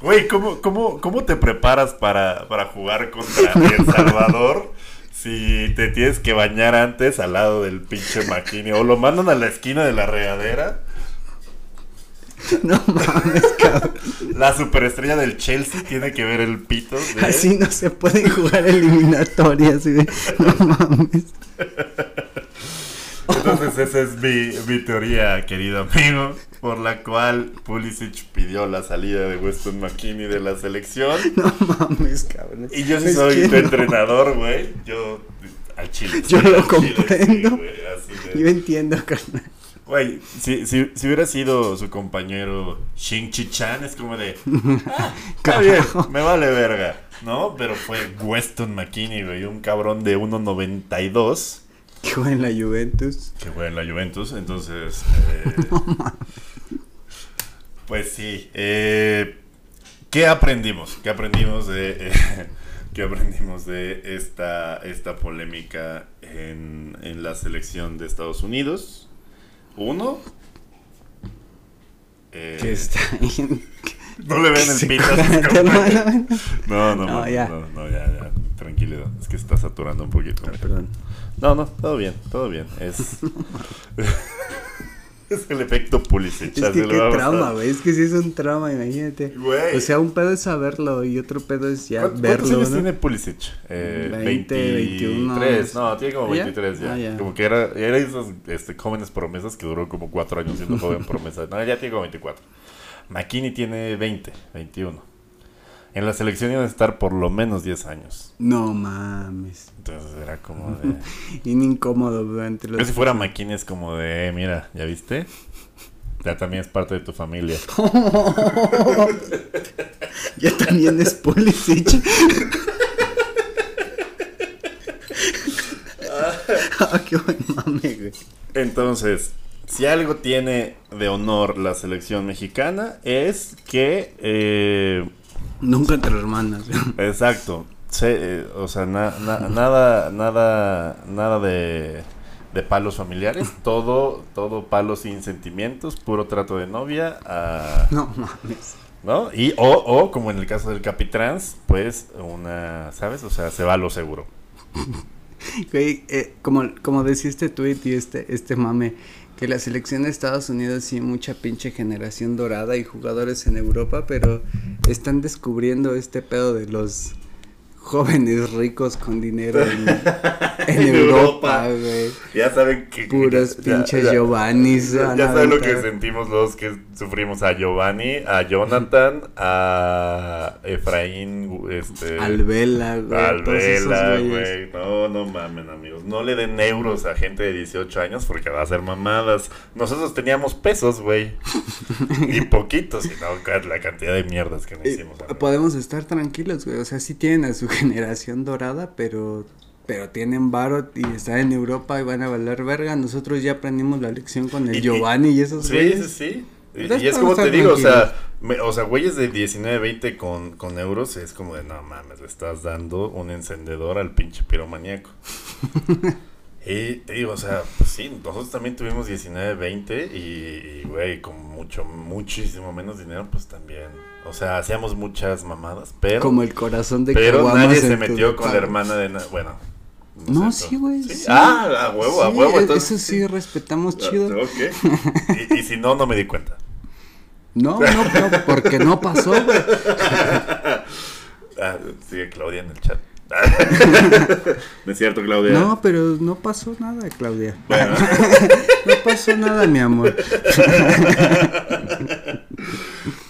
Güey, ¿cómo, cómo, ¿cómo te preparas para, para jugar contra El Salvador si te tienes que bañar antes al lado del pinche McKinney? O lo mandan a la esquina de la regadera No mames, cabrón. La superestrella del Chelsea tiene que ver el pito de... Así no se pueden jugar eliminatorias, güey. No mames. Entonces esa es mi, mi teoría, querido amigo, por la cual Pulisic pidió la salida de Weston McKinney de la selección. No mames, cabrón. Y yo sí Es soy tu no. entrenador, güey. Yo al chile. Yo lo al chile, comprendo. sí, güey, así de- Yo entiendo, carnal. Güey, si, si, si hubiera sido su compañero Shin Chi-chan, es como de. "Ah, está bien, me vale verga. ¿No? Pero fue Weston McKinney, güey. Un cabrón de 1.92 Que juega en la Juventus. que juega en la Juventus. Entonces. eh, pues sí. eh, ¿Qué aprendimos? ¿Qué aprendimos de. eh, ¿Qué aprendimos de esta, esta polémica en, en la selección de Estados Unidos? Uno. eh, Que está ahí. No le ven el pito. No, no, No, no, ya. no, no, ya, ya, tranquilidad. Es que está saturando un poquito. Perdón. No, no, todo bien, todo bien. Es, es el efecto Pulisic. Es que qué trauma, güey. Es que sí es un trauma, imagínate. Güey. O sea, un pedo es saberlo y otro pedo es ya ¿Cuántos, cuántos verlo. años ¿no? tiene Pulisic? Eh, 20, 21. 23. No, tiene como ¿Ah, ya? 23 ya. Ah, ya. Como que era, era esas este, jóvenes promesas que duró como 4 años siendo joven promesa. No, ya tiene como 24. McKinney tiene 20, 21. En la selección iban a estar por lo menos 10 años. No mames. Entonces era como de... Bien incómodo durante los. Yo si fuera McKinney es como de, eh, mira, ¿ya viste? Ya también es parte de tu familia. Ya también es Pulisic. ah, qué buen mame, güey. Entonces, si algo tiene de honor la selección mexicana es que, eh, Nunca entre hermanas. exacto, eh, o sea, na- na- nada, nada, nada de, de palos familiares, todo, todo palos sin sentimientos, puro trato de novia, ah, No mames. ¿no? Y o, o como en el caso del Capitrans, pues una, ¿sabes? O sea, se va a lo seguro. Eh, como, como decía este tweet y este, este mame, que la selección de Estados Unidos sí mucha pinche generación dorada y jugadores en Europa, pero están descubriendo este pedo de los jóvenes ricos con dinero en, Europa, güey. Ya saben que... Puros pinches ya- Giovannis. Ya, ya saben lo que sentimos los que sufrimos a Giovanni, a Jonathan, a Efraín, este, Alvela, güey. Alvela, güey. No, no mamen, amigos. No le den euros a gente de 18 años porque va a ser mamadas. Nosotros teníamos pesos, güey. y poquitos, y no la cantidad de mierdas que nos Eh, hicimos. amigos. podemos estar tranquilos, güey. O sea, sí tienen a su generación dorada, pero pero tienen varo y están en Europa y van a valer verga. Nosotros ya aprendimos la lección con el Y- Giovanni y esos Sí, güeyes. sí, sí. Y, y es como te digo, o sea, me- o sea, güeyes de 19, 20 con, con euros es como de, no mames, le estás dando un encendedor al pinche piromaníaco. y te digo, o sea, pues sí, nosotros también tuvimos 19, 20 y, y, güey, con mucho, muchísimo menos dinero, pues también, o sea, hacíamos muchas mamadas, pero, Como el corazón de pero nadie se metió con la hermana de, bueno. No, sé, sí, güey, ¿sí? sí. Ah, a huevo, a huevo. e- entonces, eso sí, respetamos Ah, chido. ok. Y, y si no, no me di cuenta. No, no, no, porque no pasó, güey. Ah, sigue Claudia en el chat. no es cierto, Claudia. No, pero no pasó nada, Claudia. Bueno, No pasó nada, mi amor.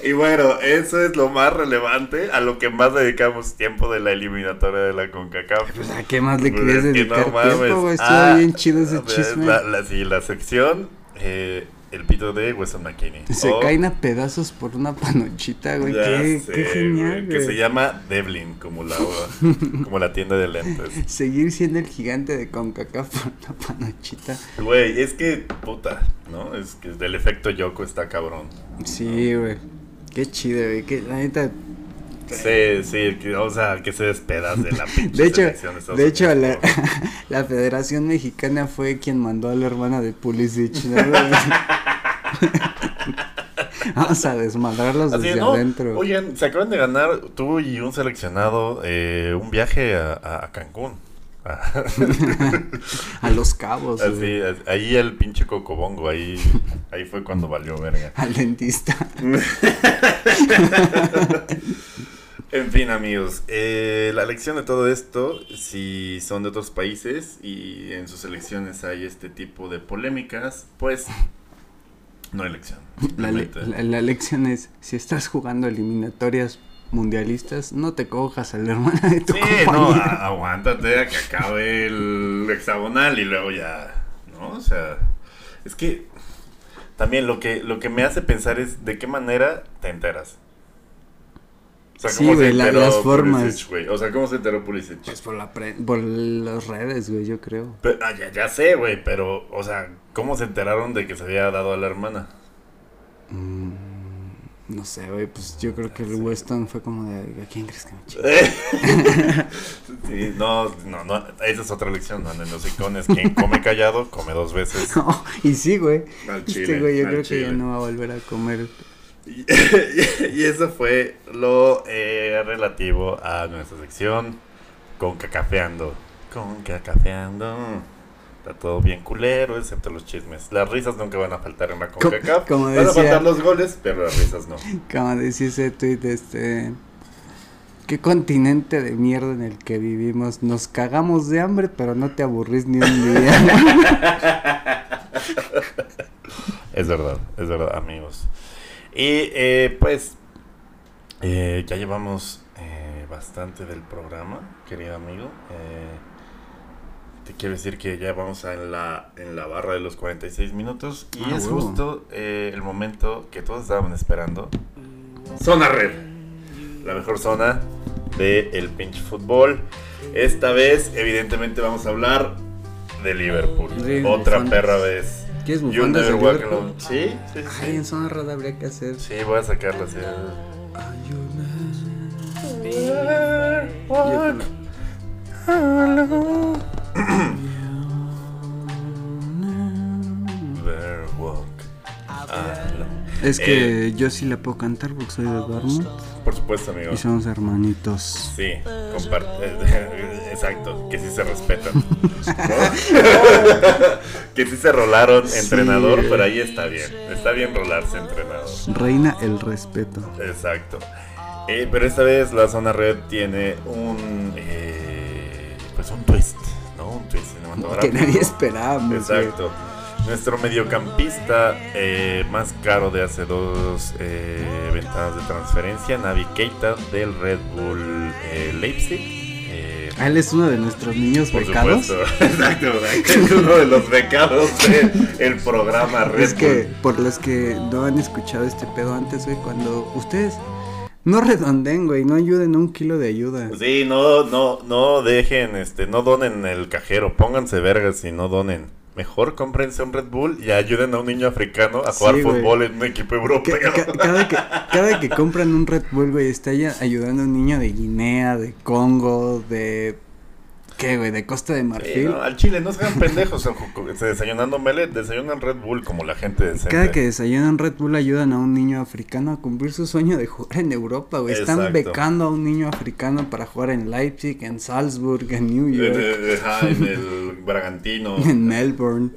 Y bueno, eso es lo más relevante a lo que más dedicamos tiempo de la eliminatoria de la CONCACAF. Pues, ¿a qué más le querías que dedicar no tiempo? Estuvo Ah, bien chido ese chisme. La, la, sí, la sección, eh, el pito de Weston McKinney. Se O- caen a pedazos por una panochita, güey. Qué, sé, qué genial, güey, Que se llama Devlin, como la, como la tienda de lentes. Seguir siendo el gigante de CONCACAF por una panochita. Güey, es que, puta, ¿no? Es que el efecto Yoko está cabrón. Sí, güey. Qué chido, güey. Que la neta. Sí, sí, que, o sea, que se despedace de la pinche De hecho, de de hecho la, la Federación Mexicana fue quien mandó a la hermana de Pulisic. Vamos a desmadrarlos Así, desde ¿no? adentro. Oigan, se acaban de ganar tú y un seleccionado eh, un viaje a- a Cancún. A los cabos, güey. Ahí el pinche cocobongo, ahí Ahí fue cuando valió verga. Al dentista. En fin, amigos, eh, la lección de todo esto, si son de otros países y en sus elecciones hay este tipo de polémicas, pues no hay elección. La, le- la- la lección es, si estás jugando eliminatorias mundialistas, no te cojas a la hermana de tu Sí, no, compañero. aguántate a que acabe el hexagonal y luego ya, ¿no? O sea, es que también lo que, lo que me hace pensar es de qué manera te enteras. O sea, Sí, ¿cómo se güey, la- las formas. Pulisic, güey? O sea, ¿cómo se enteró Pulisic? Pues por, la pre- por las redes, güey, yo creo. Pe- ah, ya, ya sé, güey, pero, o sea, ¿cómo se enteraron de que se había dado a la hermana? Mm, no sé, güey, pues yo creo que el Weston fue como de, ¿a quién crees que me sí, no, no, no, esa es otra lección, no anden los icones. Quien come callado, come dos veces. No, y sí, güey. Al Este chile, güey, yo creo que ya no va a volver a comer. Y, y eso fue lo eh, relativo a nuestra sección con cacafeando. Con cacafeando. Está todo bien culero, excepto los chismes. Las risas nunca van a faltar en la Co- CONCACAF. como Van a decía- faltar los goles, pero las risas no. Como decía ese tweet, este. ¿Qué continente de mierda en el que vivimos? Nos cagamos de hambre, pero no te aburrís ni un día. Es verdad, es verdad, amigos. Y eh, pues eh, ya llevamos eh, bastante del programa, querido amigo. Eh, te quiero decir que ya vamos a en la, en la barra de los 46 minutos y Ah, es justo eh, el momento que todos estaban esperando. Zona Red, la mejor zona del el pinche fútbol. Esta vez, evidentemente, vamos a hablar de Liverpool. Sí, Otra bufandas. perra vez. ¿Quieres bufandas de Liverpool? Sí, sí, sí. Ay, en zona rara habría que hacer. Sí, voy a sacarla walk alone. Es que yo sí la puedo cantar porque soy de Dortmund Por supuesto, amigo. y somos hermanitos. Sí. Exacto, que sí se respetan. ¿no? que sí se rolaron entrenador, pero ahí está bien. Está bien rolarse entrenador. Reina el respeto. Exacto. Eh, pero esta vez la zona red tiene un. eh, pues un twist, Que nadie esperábamos. güey. Exacto. Nuestro mediocampista eh, más caro de hace dos eh, ventanas de transferencia, Navi Keita del Red Bull eh, Leipzig. Eh, Ah, Él es uno de nuestros niños por becados. supuesto. Exacto, es uno de los becados del programa Red Es que por los que no han escuchado este pedo antes, güey, cuando ustedes no redondeen, güey, no ayuden a un kilo de ayuda. Sí, no, no, no dejen, este, no donen el cajero, pónganse vergas y no donen. Mejor cómprense un Red Bull y ayuden a un niño africano a jugar Sí, fútbol en un equipo europeo. ca- cada, que, cada que compran un Red Bull, güey, está ya ayudando a un niño de Guinea, de Congo, de... ¿Qué, güey? De Costa de Sí, Marfil. no, al chile, no sean pendejos desayunando melet, desayunan Red Bull como la gente decente. Cada que desayunan Red Bull ayudan a un niño africano a cumplir su sueño de jugar en Europa, güey. Están Exacto. becando a un niño africano para jugar en Leipzig, en Salzburg, en New Eh, York, eh, ajá, en el Bragantino. en Melbourne.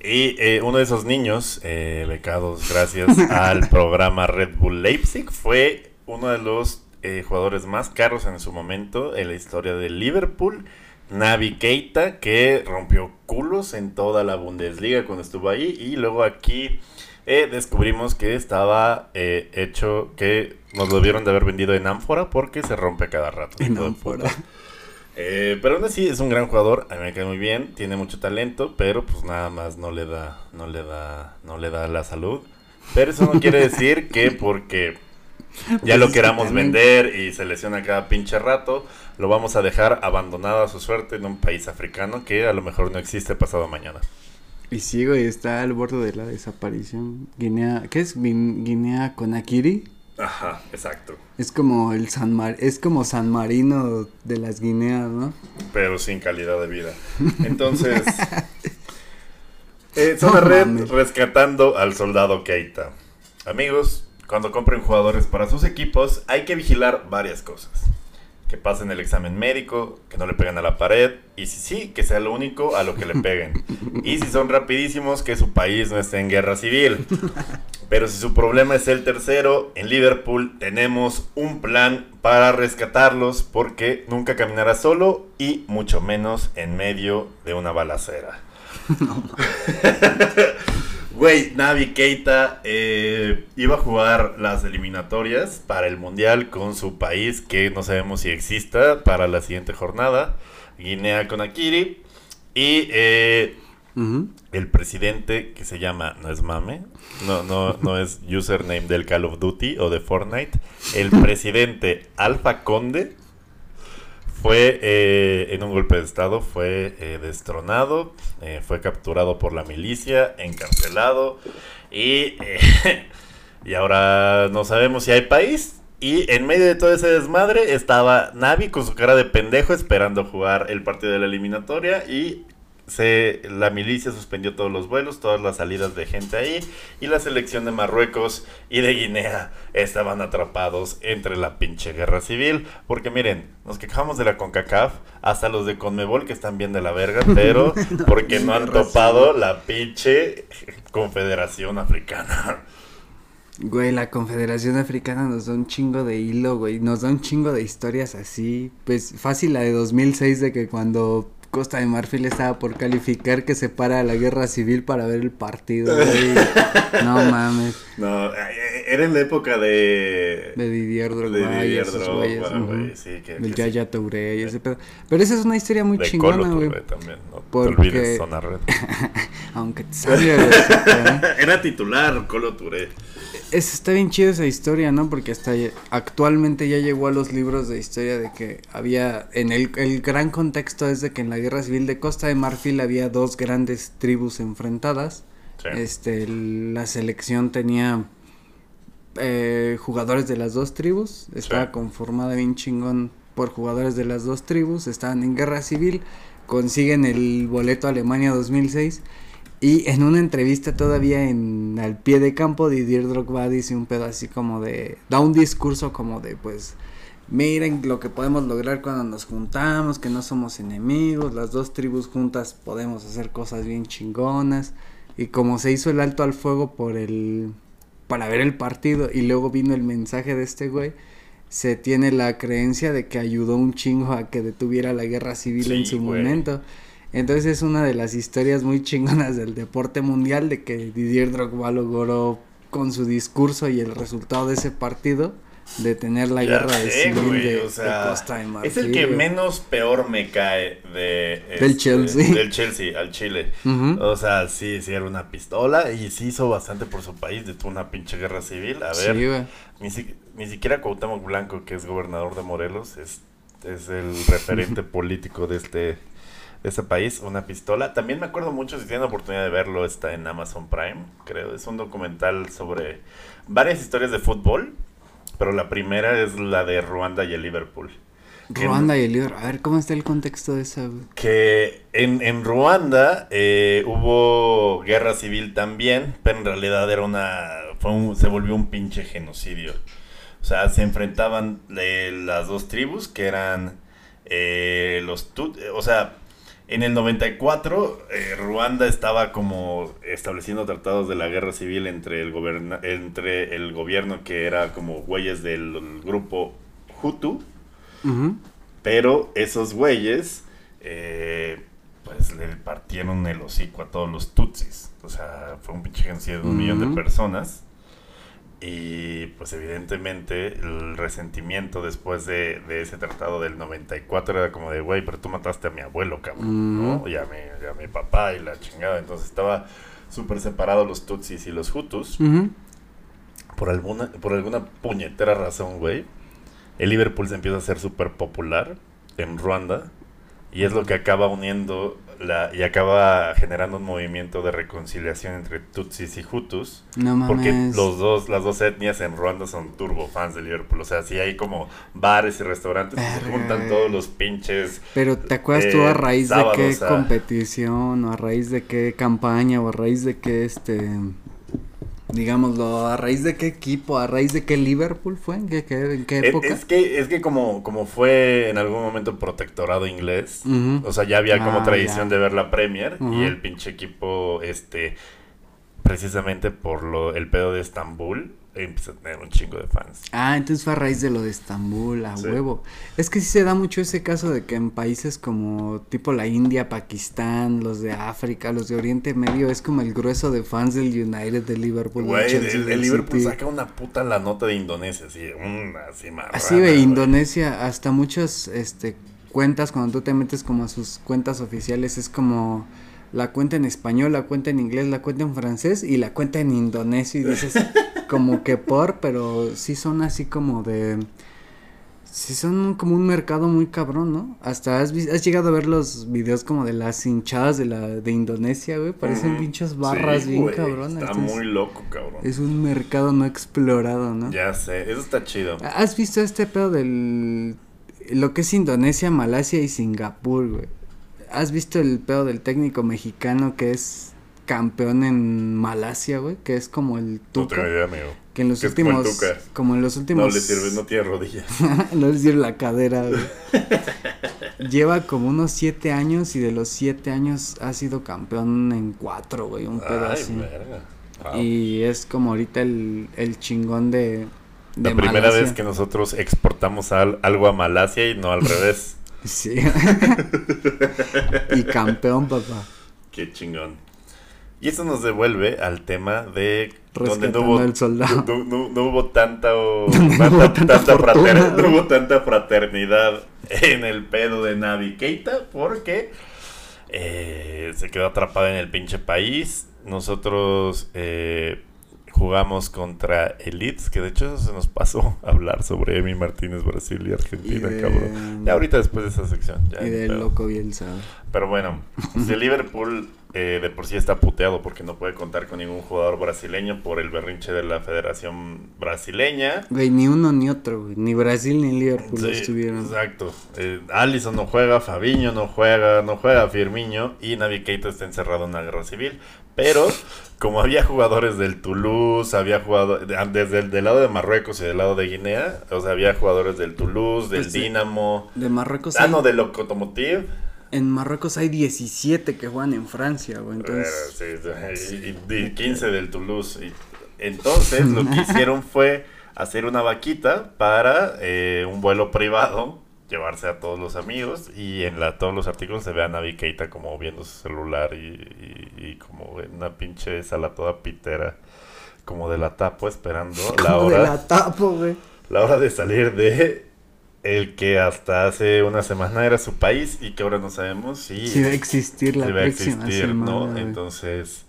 Y eh, uno de esos niños, eh, becados gracias al programa Red Bull Leipzig, fue uno de los eh, jugadores más caros en su momento en la historia de Liverpool. Navi Keita, que rompió culos en toda la Bundesliga cuando estuvo ahí. Y luego aquí eh, descubrimos que estaba eh, hecho, que nos lo vieron de haber vendido en ánfora porque se rompe cada rato. En ánfora. Eh, pero aún así es un gran jugador, a mí me cae muy bien, tiene mucho talento, pero pues nada más no le da, no le da, no le da la salud. Pero eso no quiere decir que porque ya lo queramos vender y se lesiona cada pinche rato, lo vamos a dejar abandonado a su suerte en un país africano que a lo mejor no existe pasado mañana. Y sí, güey, está al borde de la desaparición. Guinea, ¿qué es Guin- Guinea Conakry? Ajá, exacto. Es como el San Mar es como San Marino de las Guineas, ¿no? pero sin calidad de vida. Entonces, eh, Zona No Red rescatando al soldado Keita. Amigos, cuando compren jugadores para sus equipos hay que vigilar varias cosas. que pasen el examen médico, que no le peguen a la pared, y si sí, que sea lo único a lo que le peguen. Y si son rapidísimos, que su país no esté en guerra civil. Pero si su problema es el tercero, en Liverpool tenemos un plan para rescatarlos porque nunca caminará solo y mucho menos en medio de una balacera. Güey, Navi Keita eh, iba a jugar las eliminatorias para el Mundial con su país, que no sabemos si exista para la siguiente jornada, Guinea Conakry. Y eh, el presidente, que se llama, no es mame, no, no, no es username del Call of Duty o de Fortnite, el presidente Alfa Conde fue eh, en un golpe de estado, fue eh, destronado, eh, fue capturado por la milicia, encarcelado y, y ahora no sabemos si hay país. Y en medio de todo ese desmadre estaba Navi con su cara de pendejo esperando jugar el partido de la eliminatoria y se, la milicia suspendió todos los vuelos, todas las salidas de gente ahí y la selección de Marruecos y de Guinea estaban atrapados entre la pinche guerra civil. Porque miren, nos quejamos de la CONCACAF, hasta los de CONMEBOL que están bien de la verga, pero porque no han topado la pinche Confederación Africana. Güey, la Confederación Africana nos da un chingo de hilo, güey. Nos da un chingo de historias así. Pues fácil la de 2006 de que cuando Costa de Marfil estaba por calificar que se para la guerra civil para ver el partido. no mames. No, eh, era en la época de. De Didier Drogba. De Didier Drogba, güey. Sí, que. El Yaya Touré y ese pedo. Pero esa es una historia muy chingona, güey. también, no porque... te olvides, zona red. Aunque te salga, Era titular, Colo Touré es, está bien chido esa historia, ¿no? Porque hasta actualmente ya llegó a los libros de historia de que había, en el, el gran contexto es de que en la guerra civil de Costa de Marfil había dos grandes tribus enfrentadas. Este, la selección tenía eh, jugadores de las dos tribus, estaba conformada bien chingón por jugadores de las dos tribus, estaban en guerra civil, consiguen el boleto a Alemania 2006 y en una entrevista todavía en al pie de campo, Didier Drogba dice un pedo así como de, da un discurso como de, pues, miren lo que podemos lograr cuando nos juntamos, que no somos enemigos, las dos tribus juntas podemos hacer cosas bien chingonas. Y como se hizo el alto al fuego por el, para ver el partido y luego vino el mensaje de este güey, se tiene la creencia de que ayudó un chingo a que detuviera la guerra civil en su momento. Entonces es una de las historias muy chingonas del deporte mundial de que Didier Drogba logró con su discurso y el resultado de ese partido de tener la guerra de civil de, Costa de Marfil. Es el que menos peor me cae de del este, Chelsea. Del Chelsea al Chile. O sea, sí, sí era una pistola y sí hizo bastante por su país, de una pinche guerra civil. A ver, ni, ni, siquiera Cuauhtémoc Blanco, que es gobernador de Morelos, es, es el referente político de este de ese país, una pistola. También me acuerdo mucho, si tienen la oportunidad de verlo, está en Amazon Prime, creo. Es un documental sobre varias historias de fútbol, pero la primera es la de Ruanda y el Liverpool. Ruanda y el Liverpool. A ver, ¿cómo está el contexto de eso? Que en, en Ruanda eh, hubo guerra civil también, pero en realidad era una... Fue se volvió un pinche genocidio. O sea, se enfrentaban las dos tribus que eran eh, los... o sea, en el 94, eh, Ruanda estaba como estableciendo tratados de la guerra civil entre el, entre el gobierno que era como güeyes del grupo Hutu, pero esos güeyes eh, pues le partieron el hocico a todos los Tutsis. O sea, fue un pinche genocidio de un millón de personas. Y pues evidentemente el resentimiento después de, ese tratado del 94 era como de, güey, pero tú mataste a mi abuelo, cabrón, ¿no? Y a, mi, papá y la chingada. Entonces estaba súper separado los Tutsis y los Hutus. por, alguna, por alguna puñetera razón, güey. El Liverpool se empieza a hacer súper popular en Ruanda. Y es lo que acaba uniendo la, y acaba generando un movimiento de reconciliación entre Tutsis y Hutus. No Porque los dos, las dos etnias en Ruanda son turbo fans de Liverpool. O sea, si hay como bares y restaurantes, se juntan todos los pinches. Pero ¿te acuerdas tú a eh, raíz de qué competición, o a raíz de qué campaña, o a raíz de qué este Digámoslo, ¿a raíz de qué equipo? ¿A raíz de qué Liverpool fue? ¿En qué, qué- en qué época? es que, es que como, como fue en algún momento protectorado inglés, o sea, ya había como Ah, tradición ya. de ver la Premier y el pinche equipo, este, precisamente por lo, el pedo de Estambul, empieza a tener un chingo de fans. Ah, entonces fue a raíz de lo de Estambul, a Sí. huevo. Es que sí se da mucho ese caso de que en países como tipo la India, Pakistán, los de África, los de Oriente Medio, es como el grueso de fans del United, del Liverpool, Güey, el, el Liverpool saca una puta la nota de Indonesia, así, una así marrana, Así de. Indonesia, hasta muchas este cuentas, cuando tú te metes como a sus cuentas oficiales, es como la cuenta en español, la cuenta en inglés, la cuenta en francés y la cuenta en indonesio y dices como que por, pero sí son así como de... Sí son como un mercado muy cabrón, ¿no? Hasta has, has llegado a ver los videos como de las hinchadas de la de Indonesia, güey, parecen pinches barras Sí, bien güey, cabronas. Está entonces, muy loco, cabrón. Es un mercado no explorado, ¿no? Ya sé, eso está chido. ¿Has visto este pedo del... lo que es Indonesia, Malasia y Singapur, güey? ¿Has visto el pedo del técnico mexicano que es campeón en Malasia, güey? Que es como el No Tuca. tengo idea, amigo. Que en los como últimos... Tuca. como en los No últimos... le sirve, no tiene rodillas. no le sirve la cadera, güey. Lleva como unos siete años y de los siete años ha sido campeón en cuatro, güey. Un pedo Ay. Wow. Y es como ahorita el, el chingón de... de La primera Malasia. vez que nosotros exportamos al- algo a Malasia y no al revés. Sí. y campeón, papá. Qué chingón. Y eso nos devuelve al tema de donde no hubo, al soldado. no, no- no hubo tanta, tanta, tanta tanta fortuna, frater- no hubo tanta fraternidad en el pedo de Navi Keita porque eh, se quedó atrapada en el pinche país. Nosotros eh, jugamos contra el Leeds, que de hecho eso se nos pasó a hablar sobre Emi Martínez, Brasil y Argentina, Y de- cabrón. Ya ahorita después de esa sección. Ya, y del pedo. loco Bielsa. Pero bueno, el Liverpool eh, de por sí está puteado porque no puede contar con ningún jugador brasileño por el berrinche de la Federación Brasileña. Güey, ni uno ni otro, güey. Ni Brasil ni Liverpool Sí, estuvieron. Exacto. Eh, Alisson no juega, Fabiño no juega, no juega Firmiño y Navi Keita está encerrado en una guerra civil. Pero como había jugadores del Toulouse, había jugado desde el del lado de Marruecos y del lado de Guinea, o sea, había jugadores del Toulouse, del Pues. Dinamo, De Marruecos ah no, del Locomotive. En Marruecos hay 17 que juegan en Francia, güey. Entonces. Sí, y, y 15 del Toulouse. Y entonces lo que hicieron fue hacer una vaquita para eh, un vuelo privado, llevarse a todos los amigos y en la, todos los artículos se ve a Navi Keita como viendo su celular y, y- y como en una pinche sala toda pitera, como de la tapo esperando la como de hora, la tapo, güey. la hora de salir de el que hasta hace una semana era su país y que ahora no sabemos si Si va a existir la se va a próxima existir, semana. ¿no? güey. Entonces,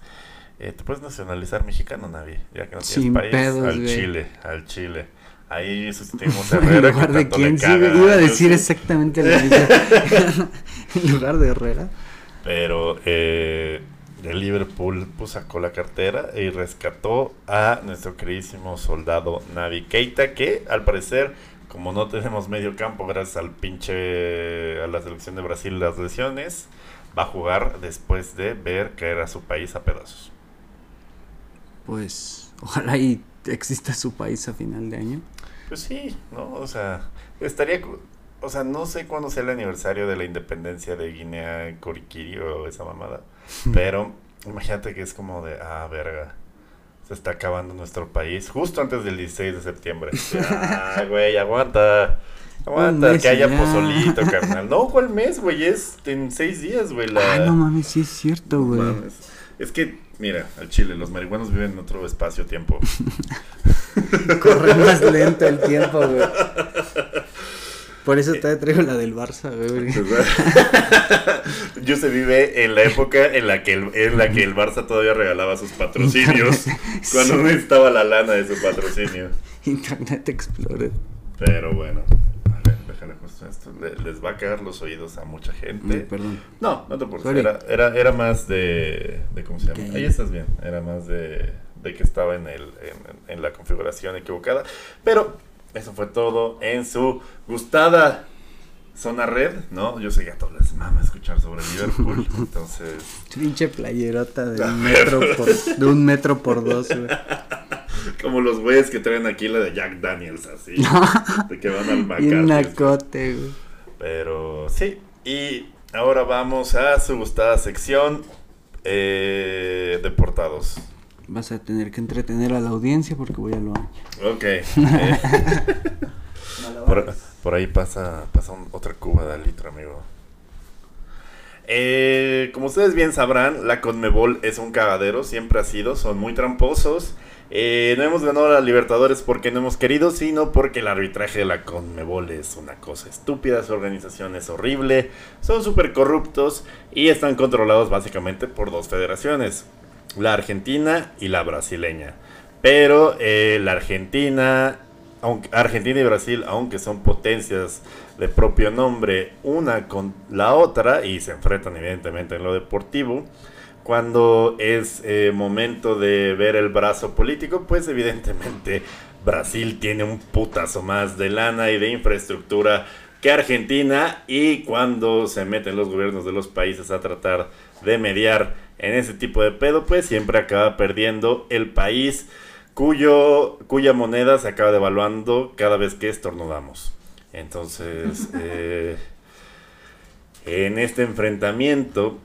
eh, te puedes nacionalizar mexicano, Navi, ya que no tienes Sin país, pedos, al güey. Chile, al Chile. Ahí sustituimos a en Herrera, lugar de quién, sí, iba a decir exactamente lo mismo. en lugar de Herrera. Pero eh, el Liverpool pues, sacó la cartera y rescató a nuestro queridísimo soldado Navi Keita, que al parecer, como no tenemos medio campo gracias al pinche a la selección de Brasil las lesiones, va a jugar después de ver caer a su país a pedazos. Pues, ojalá y exista su país a final de año. Pues sí, ¿no? O sea, estaría... O sea, no sé cuándo sea el aniversario de la independencia de Guinea Coriquiri o esa mamada. Pero imagínate que es como de, ah, verga. Se está acabando nuestro país justo antes del 16 de septiembre. Ah, güey, aguanta. Aguanta, mes que haya ya. pozolito, carnal. No, ¿cuál mes, güey? Es en seis días, güey. La... Ah, no mames, sí es cierto, güey. Es que, mira, al Chile, los marihuanos viven en otro espacio-tiempo. Corre más lento el tiempo, güey. Por eso te traigo la del Barça, güey. Yo se vive en la época en la que el, en la que el Barça todavía regalaba sus patrocinios cuando no estaba la lana de su patrocinio. Internet Explorer. Pero bueno, a ver, déjale justo esto. Le- les va a caer los oídos a mucha gente. Perdón. No, no te preocupes. Era, era, era más de, de. ¿Cómo se llama? Ahí estás bien. Era más de, de que estaba en, el, en, en la configuración equivocada. Pero eso fue todo en su gustada Zona Red, ¿no? Yo sé que a todos les mama escuchar sobre Liverpool, entonces... Pinche playerota de un metro por, de un metro por dos, güey. Como los güeyes que traen aquí la de Jack Daniels, así. de que van al Y McCarthy. un nacote, güey. Pero sí, y ahora vamos a su gustada sección eh, deportados. Vas a tener que entretener a la audiencia porque voy al baño. Ok. eh, por, por ahí pasa, pasa un- otra cuba de litro, amigo. Eh, como ustedes bien sabrán, la Conmebol es un cagadero, siempre ha sido, son muy tramposos. Eh, no hemos ganado a la Libertadores porque no hemos querido, sino porque el arbitraje de la Conmebol es una cosa estúpida, su organización es horrible, son súper corruptos y están controlados básicamente por dos federaciones, la argentina y la brasileña. Pero eh, la Argentina, aunque, Argentina y Brasil, aunque son potencias de propio nombre una con la otra y se enfrentan evidentemente en lo deportivo, cuando es eh, momento de ver el brazo político, pues evidentemente Brasil tiene un putazo más de lana y de infraestructura que Argentina y cuando se meten los gobiernos de los países a tratar de mediar en ese tipo de pedo, pues siempre acaba perdiendo el país cuyo, cuya moneda se acaba devaluando cada vez que estornudamos. Entonces, eh, en este enfrentamiento,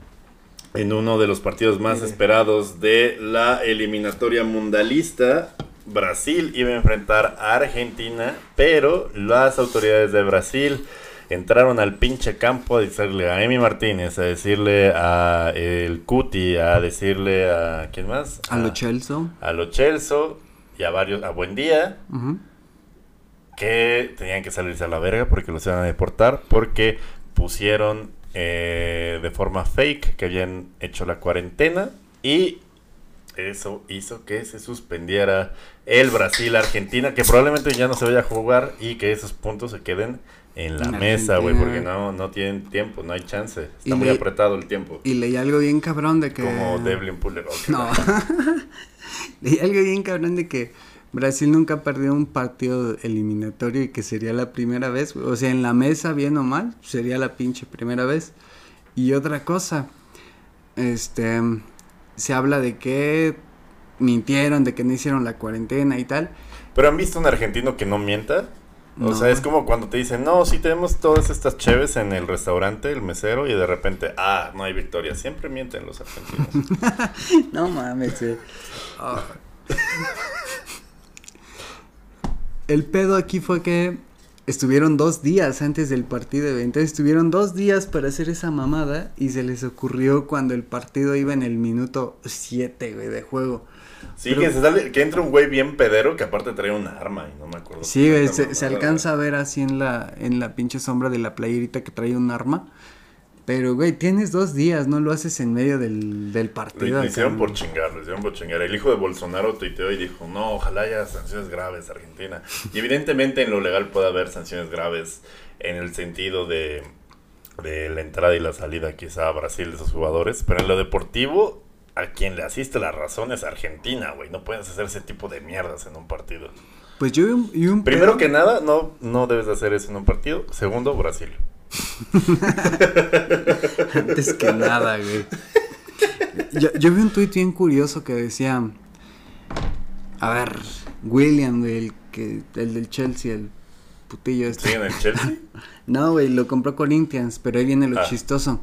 en uno de los partidos más esperados de la eliminatoria mundialista, Brasil iba a enfrentar a Argentina, pero las autoridades de Brasil entraron al pinche campo a decirle a Emi Martínez, a decirle a el Cuti, a decirle a ¿quién más? A lo Chelsea. a Lo Celso y a varios a Buen Día Ujú. que tenían que salirse a la verga porque los iban a deportar porque pusieron eh, de forma fake que habían hecho la cuarentena y eso hizo que se suspendiera el Brasil-Argentina que probablemente ya no se vaya a jugar y que esos puntos se queden en la mesa, güey, porque no, no tienen tiempo, no hay chance. Y Está muy le- apretado el tiempo. Y leí algo bien cabrón de que. Como Devlin Puller. ok. No. leí algo bien cabrón de que Brasil nunca ha perdido un partido eliminatorio y que sería la primera vez. O sea, en la mesa, bien o mal, sería la pinche primera vez. Y otra cosa, este, se habla de que mintieron, de que no hicieron la cuarentena y tal. Pero han visto un argentino que no mienta. O sea, es como cuando te dicen, no, sí tenemos todas estas cheves en el restaurante, el mesero, y de repente, ah, no hay victoria. Siempre mienten los argentinos. No mames, güey. Ah. El pedo aquí fue que estuvieron dos días antes del partido, güey. Entonces estuvieron dos días para hacer esa mamada y se les ocurrió cuando el partido iba en el minuto 7, güey, de juego. Sí, Pero- que, se sale, que entra un güey bien pedero que aparte trae una arma y no me acuerdo. Sí, se, se alcanza a ver así en la, en la pinche sombra de la playerita que trae un arma. Pero, güey, tienes dos días, no lo haces en medio del, del partido. lo hicieron por chingar, lo hicieron por chingar. El hijo de Bolsonaro tuiteó y dijo, no, ojalá haya sanciones graves, Argentina. Y evidentemente en lo legal puede haber sanciones graves en el sentido de, de la entrada y la salida quizá a Brasil de esos jugadores. Pero en lo deportivo, a quien le asiste la razón es Argentina, güey. No puedes hacer ese tipo de mierdas en un partido. Pues yo vi un, Primero pedo- que nada, no, no debes de hacer eso en un partido. Segundo, Brasil. Antes que nada, güey. Yo, yo vi un tuit bien curioso que decía. A ver, William, güey, el, que, el del Chelsea, el putillo este. ¿Siguen en Chelsea? No, güey, lo compró Corinthians, pero ahí viene lo Ah. chistoso.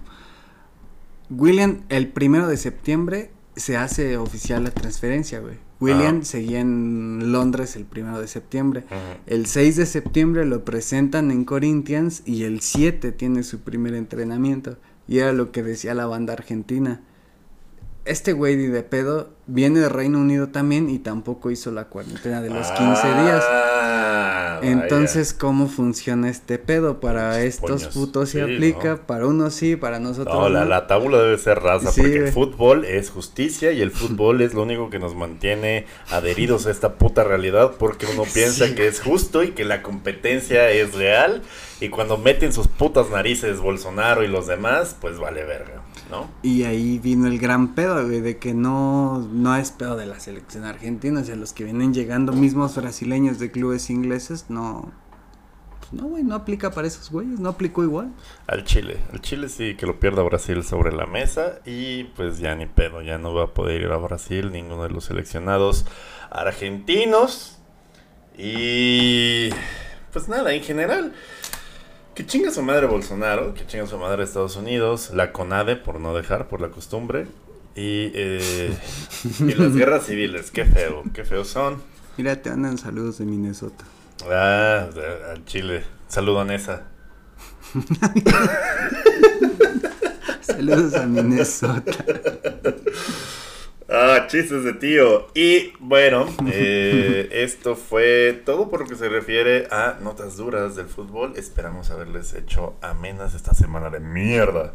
William, el primero de septiembre se hace oficial la transferencia, güey. William Ah. seguía en Londres el primero de septiembre. El 6 de septiembre lo presentan en Corinthians y el 7 tiene su primer entrenamiento. Y era lo que decía la banda argentina. Este güey de pedo viene de Reino Unido también y tampoco hizo la cuarentena de los 15 días. Ah, vaya. Entonces, ¿cómo funciona este pedo? Para estos puños. putos se Sí, aplica, ¿no? para unos sí, para nosotros No, la, no. la tabla debe ser raza, Sí, porque el fútbol es justicia y el fútbol es lo único que nos mantiene adheridos a esta puta realidad, porque uno piensa Sí. que es justo y que la competencia es real, y cuando meten sus putas narices Bolsonaro y los demás, pues vale verga, ¿no? Y ahí vino el gran pedo, güey, de que no, no es pedo de la selección argentina, o sea, los que vienen llegando mismos brasileños de clubes ingleses, no, no, güey, no aplica para esos güeyes, no aplicó igual. Al Chile, al Chile sí que lo pierda Brasil sobre la mesa y pues ya ni pedo, ya no va a poder ir a Brasil ninguno de los seleccionados argentinos. Y pues nada, en general, que chinga su madre Bolsonaro, que chinga su madre Estados Unidos, la CONADE por no dejar, por la costumbre, y, eh, y las guerras civiles, qué feo, qué feos son. Mira, te andan saludos de Minnesota. Ah, al Chile. Saludo a Nessa. saludos a Minnesota. Ah, chistes de tío. Y bueno, eh, esto fue todo por lo que se refiere a notas duras del fútbol. Esperamos haberles hecho amenas esta semana de mierda.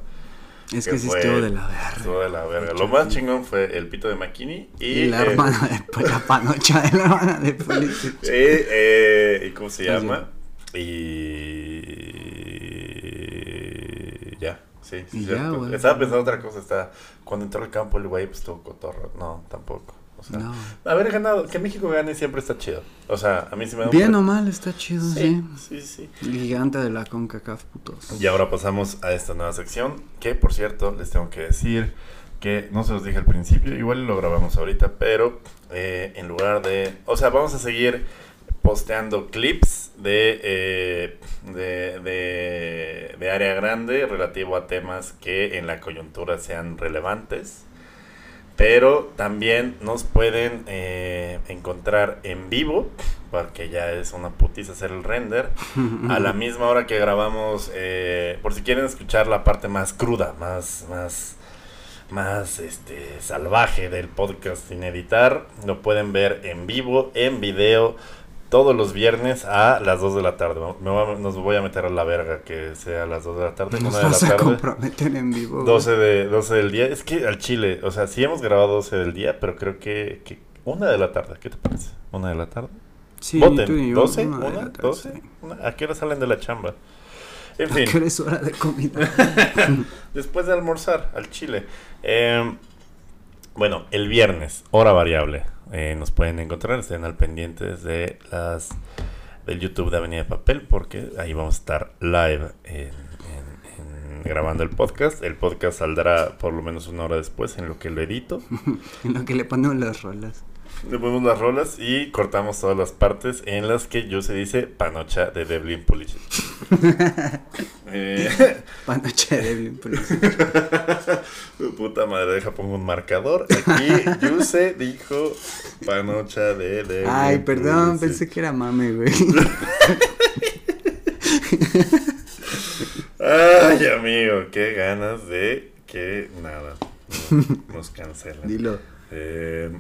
Es que, sí estuvo de la verga. Estuvo de la verga. Lo más chingón fue el pito de Makini y, la hermana de la panocha de la hermana de Pulisic. Y, eh, ¿y cómo se llama? Y Sí, sí, ya, Estaba pensando otra cosa, está cuando entró al campo el güey pues estuvo cotorro. No, tampoco. O sea, no. haber ganado, que México gane siempre está chido. O sea, a mí sí me da Bien o mal está chido, sí. Sí, sí. Gigante de la CONCACAF, putos. Y ahora pasamos a esta nueva sección, que por cierto, les tengo que decir que no se los dije al principio, igual lo grabamos ahorita, pero eh, en lugar de... O sea, vamos a seguir posteando clips de, eh, de, de, de área grande relativo a temas que en la coyuntura sean relevantes. Pero también nos pueden eh, encontrar en vivo, porque ya es una putiza hacer el render, a la misma hora que grabamos, eh, por si quieren escuchar la parte más cruda, más, más, más este, salvaje del podcast sin editar, lo pueden ver en vivo, en video, todos los viernes a las 2 de la tarde. nos voy a meter a la verga que sea a las 2 de la tarde. Nos de la tarde. a comprometer en vivo. 12, de, 12 del día. Es que al Chile, o sea, sí hemos grabado 12 del día, pero creo que, que una de la tarde. ¿Qué te parece? ¿Una de la tarde? Sí, Voten. ¿12? ¿Una? ¿12? ¿A qué hora salen de la chamba? En fin. ¿A qué hora es hora de comida? Después de almorzar, al Chile. Eh, bueno, el viernes, hora variable. Eh, nos pueden encontrar, estén al pendientes de las del YouTube de Avenida Papel, porque ahí vamos a estar live grabando el podcast. El podcast saldrá por lo menos una hora después en lo que lo edito. en lo que le ponemos las rolas. Le ponemos las rolas y cortamos todas las partes en las que yo se dice panocha de Devlin Pulisic. eh, Devlin Pulisic. Puta madre, deja pongo un marcador. Aquí Yuse dijo panocha de Devlin Ay, perdón, pensé que era mame, güey. Ay, amigo, qué ganas de que nada nos cancelen. Dilo. Eh,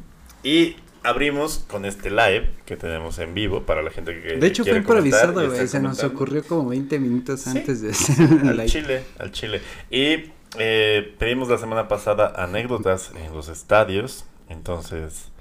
y abrimos con este live que tenemos en vivo para la gente que De hecho fue improvisado, güey, se nos ocurrió como 20 minutos antes de hacer al Chile, al Chile. Y eh, pedimos la semana pasada anécdotas en los estadios, entonces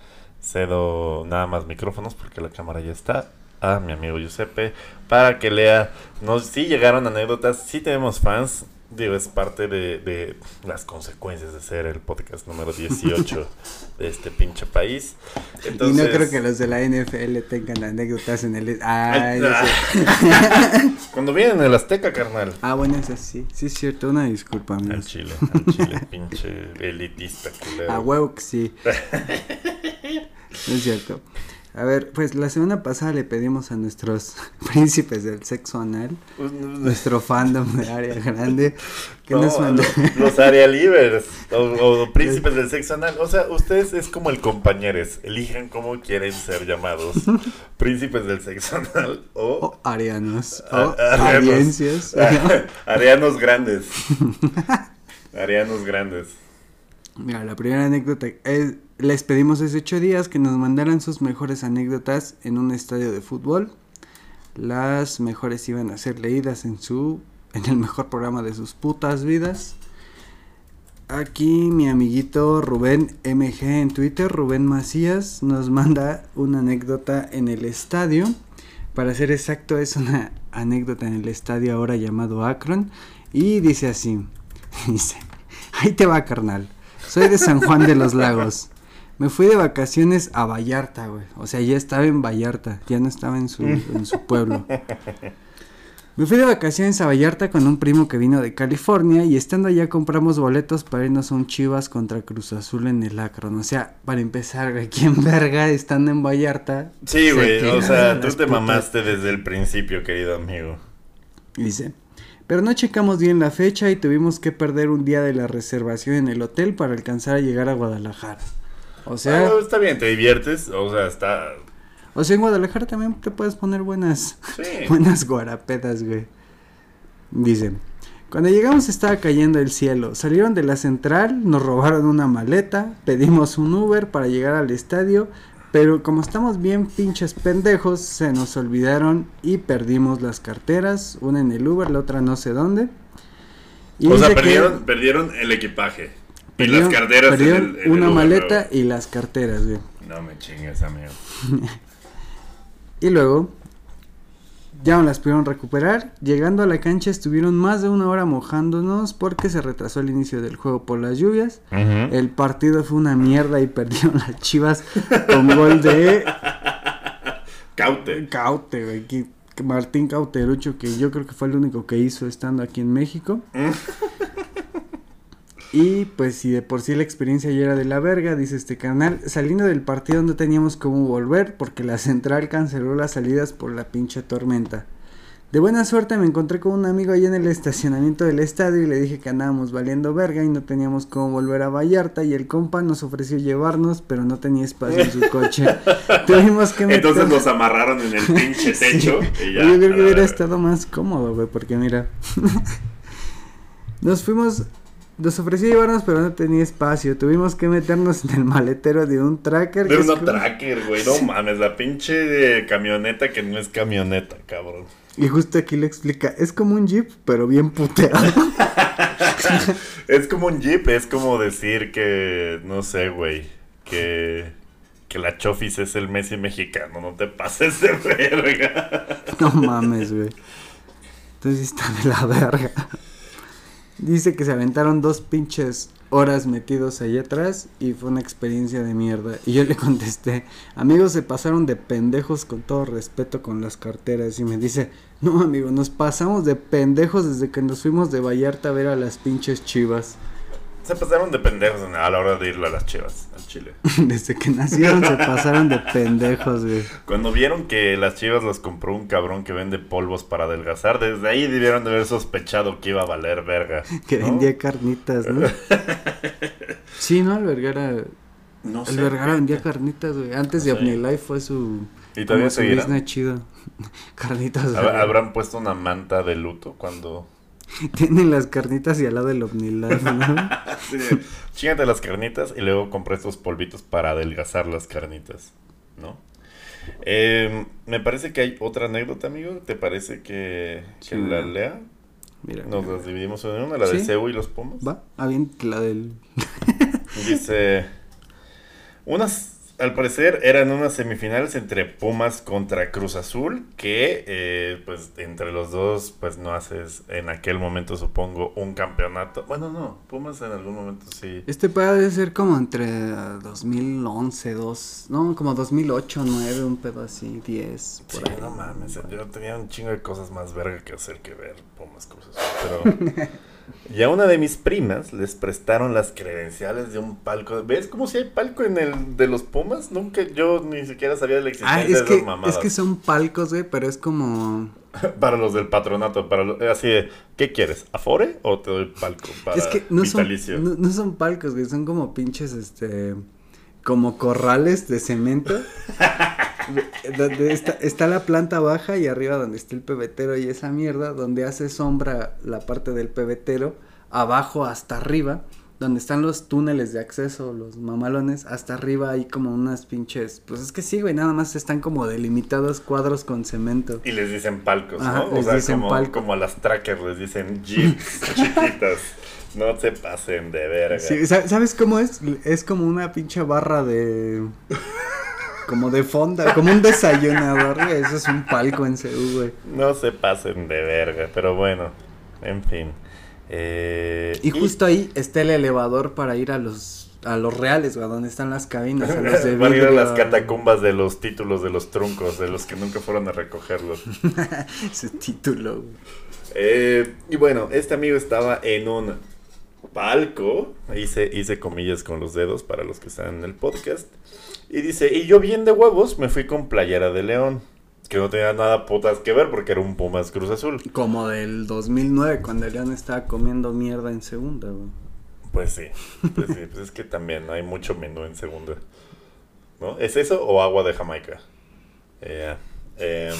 cedo nada más micrófonos porque la cámara ya está a mi amigo Giuseppe para que lea. Nos sí llegaron anécdotas, sí tenemos fans, Digo, es parte de, las consecuencias de ser el podcast número 18 de este pinche país. y no creo que los de la NFL tengan anécdotas en el... Ay, Cuando vienen el Azteca, carnal. Ah, bueno, es así. Sí, es cierto. Una disculpa, Al Chile, al Chile, pinche elitista. Culero. A huevo que sí. es cierto. A ver, pues la semana pasada le pedimos a nuestros príncipes del sexo anal, pues, nuestro fandom de área grande, que nos Los, área libres o, príncipes del sexo anal. O sea, ustedes es como el compañeros, elijan cómo quieren ser llamados. príncipes del sexo anal o... arianos. O audiencias. arianos grandes. arianos grandes. Mira, la primera anécdota es les pedimos hace ocho días que nos mandaran sus mejores anécdotas en un estadio de fútbol. Las mejores iban a ser leídas en su en el mejor programa de sus putas vidas. Aquí mi amiguito Rubén MG en Twitter, Rubén Macías, nos manda una anécdota en el estadio. Para ser exacto, es una anécdota en el estadio ahora llamado Akron. Y dice así: Dice, ahí te va, carnal. Soy de San Juan de los Lagos. Me fui de vacaciones a Vallarta, güey. O sea, ya estaba en Vallarta, ya no estaba en su, en su pueblo. Me fui de vacaciones a Vallarta con un primo que vino de California y estando allá compramos boletos para irnos a un Chivas contra Cruz Azul en el Akron. O sea, para empezar, güey, ¿quién verga estando en Vallarta? Sí, güey, o sea, tú te putas- mamaste desde el principio, querido amigo. Dice, pero no checamos bien la fecha y tuvimos que perder un día de la reservación en el hotel para alcanzar a llegar a Guadalajara. O sea, Ah, está bien, te diviertes, o sea, está... o sea, en Guadalajara también te puedes poner buenas, Sí. buenas guarapetas, güey. Dice, cuando llegamos estaba cayendo el cielo. Salieron de la central, nos robaron una maleta, pedimos un Uber para llegar al estadio, pero como estamos bien pinches pendejos, se nos olvidaron y perdimos las carteras, una en el Uber, la otra no sé dónde. Y o sea, que perdieron, perdieron el equipaje. Y perdieron- las carteras en perdieron el- en el una maleta y las carteras, güey. No me chingues, amigo. Y luego ya no las pudieron recuperar. Llegando a la cancha estuvieron más de una hora mojándonos porque se retrasó el inicio del juego por las lluvias. El partido fue una mierda y perdieron las chivas con gol de Caute. Caute, güey. que Martín Cauterucho, que yo creo que fue el único que hizo estando aquí en México. Y pues si de por sí la experiencia ya era de la verga, dice este canal, saliendo del partido no teníamos cómo volver porque la central canceló las salidas por la pinche tormenta. De buena suerte me encontré con un amigo ahí en el estacionamiento del estadio y le dije que andábamos valiendo verga y no teníamos cómo volver a Vallarta y el compa nos ofreció llevarnos pero no tenía espacio en su coche. Tuvimos que meter... Entonces los amarraron en el pinche techo y ya. Yo creo que hubiera estado más cómodo, güey, porque mira. nos fuimos. Nos ofreció llevarnos, pero no tenía espacio. Tuvimos que meternos en el maletero de un tracker. De es como- tracker, güey. No mames, la pinche eh, camioneta que no es camioneta, cabrón. Y justo aquí le explica: es como un jeep, pero bien puteado. Es como un jeep, es como decir que, no sé, güey, que, que la Chofis es el Messi mexicano, no te pases de verga. no mames, güey. Entonces está de la verga. Dice que se aventaron dos pinches horas metidos allá atrás y fue una experiencia de mierda. Y yo le contesté, amigos se pasaron de pendejos con todo respeto con las carteras. Y me dice, no amigo, nos pasamos de pendejos desde que nos fuimos de Vallarta a ver a las pinches chivas. Se pasaron de pendejos a la hora de irle a las chivas, Chile. desde que nacieron se pasaron de pendejos, güey. Cuando vieron que las chivas las compró un cabrón que vende polvos para adelgazar, desde ahí debieron de haber sospechado que iba a valer verga. Que ¿no? vendía carnitas, ¿no? sí, ¿no? El Vergara, No el Vergara vendía carnitas, güey. Antes de No sé. OmniLife fue su... ¿Y todavía como su chido. carnitas. Habrán puesto una manta de luto cuando... Tienen las carnitas y al lado del OmniLife, ¿no? Sí, Chíngate las carnitas y luego compré estos polvitos para adelgazar las carnitas, ¿no? Eh, me parece que hay otra anécdota, amigo. ¿Te parece que, que Sí. la lea? Mira. Nos mira. las dividimos en una, la de Sí. Cebu y los Pumas. Va, ah, bien, la del... Dice, unas, al parecer eran unas semifinales entre Pumas contra Cruz Azul, que eh, pues entre los dos pues no haces en aquel momento supongo un campeonato. Bueno, no, Pumas en algún momento sí. Este puede ser como entre ah, 2011, 2... No, como 2008, 9, un pedo así, 10, Sí, por ahí. no mames, yo tenía un chingo de cosas más verga que hacer que ver Pumas Cruz Azul, pero... Y a una de mis primas les prestaron las credenciales de un palco. ¿Ves como si hay palco en el de los Pumas? Nunca, yo ni siquiera sabía de la existencia Ah, es de esas que, mamadas. es que son palcos, güey, pero es como... Para los del patronato, para lo- así de, ¿qué quieres? ¿Afore o te doy palco para es que no son, no, no son palcos, güey, son como pinches, este, como corrales de cemento. donde está, está la planta baja y arriba donde está el pebetero y esa mierda, donde hace sombra la parte del pebetero, abajo hasta arriba, donde están los túneles de acceso, los mamalones, hasta arriba hay como unas pinches, pues es que sí, güey, nada más están como delimitados cuadros con cemento. Y les dicen palcos, Ajá, ¿no? O sea, dicen como, palco. como a las trackers les dicen jeeps chiquitas. No se pasen de verga. Sí, sa- ¿Sabes cómo es? Es como una pinche barra de. Como de fonda, como un desayunador, güey. Eso es un palco en Ceú, güey. No se pasen de verga, pero bueno, en fin. Eh, Y justo ahí está el elevador para ir a los a los reales, güey, donde están las cabinas, a los de Van a ir a las catacumbas de los títulos de los truncos, de los que nunca fueron a recogerlos. Ese título, güey. Eh, y bueno, este amigo estaba en un palco, hice, hice comillas con los dedos para los que están en el podcast, y dice, y yo bien de huevos me fui con playera de león, que no tenía nada putas que ver porque era un Pumas Cruz Azul. Como del 2009, cuando León estaba comiendo mierda en segunda, güey. Pues sí, pues sí, pues es que también hay mucho menú en segunda. ¿No? ¿Es eso o agua de Jamaica? Eh, eh,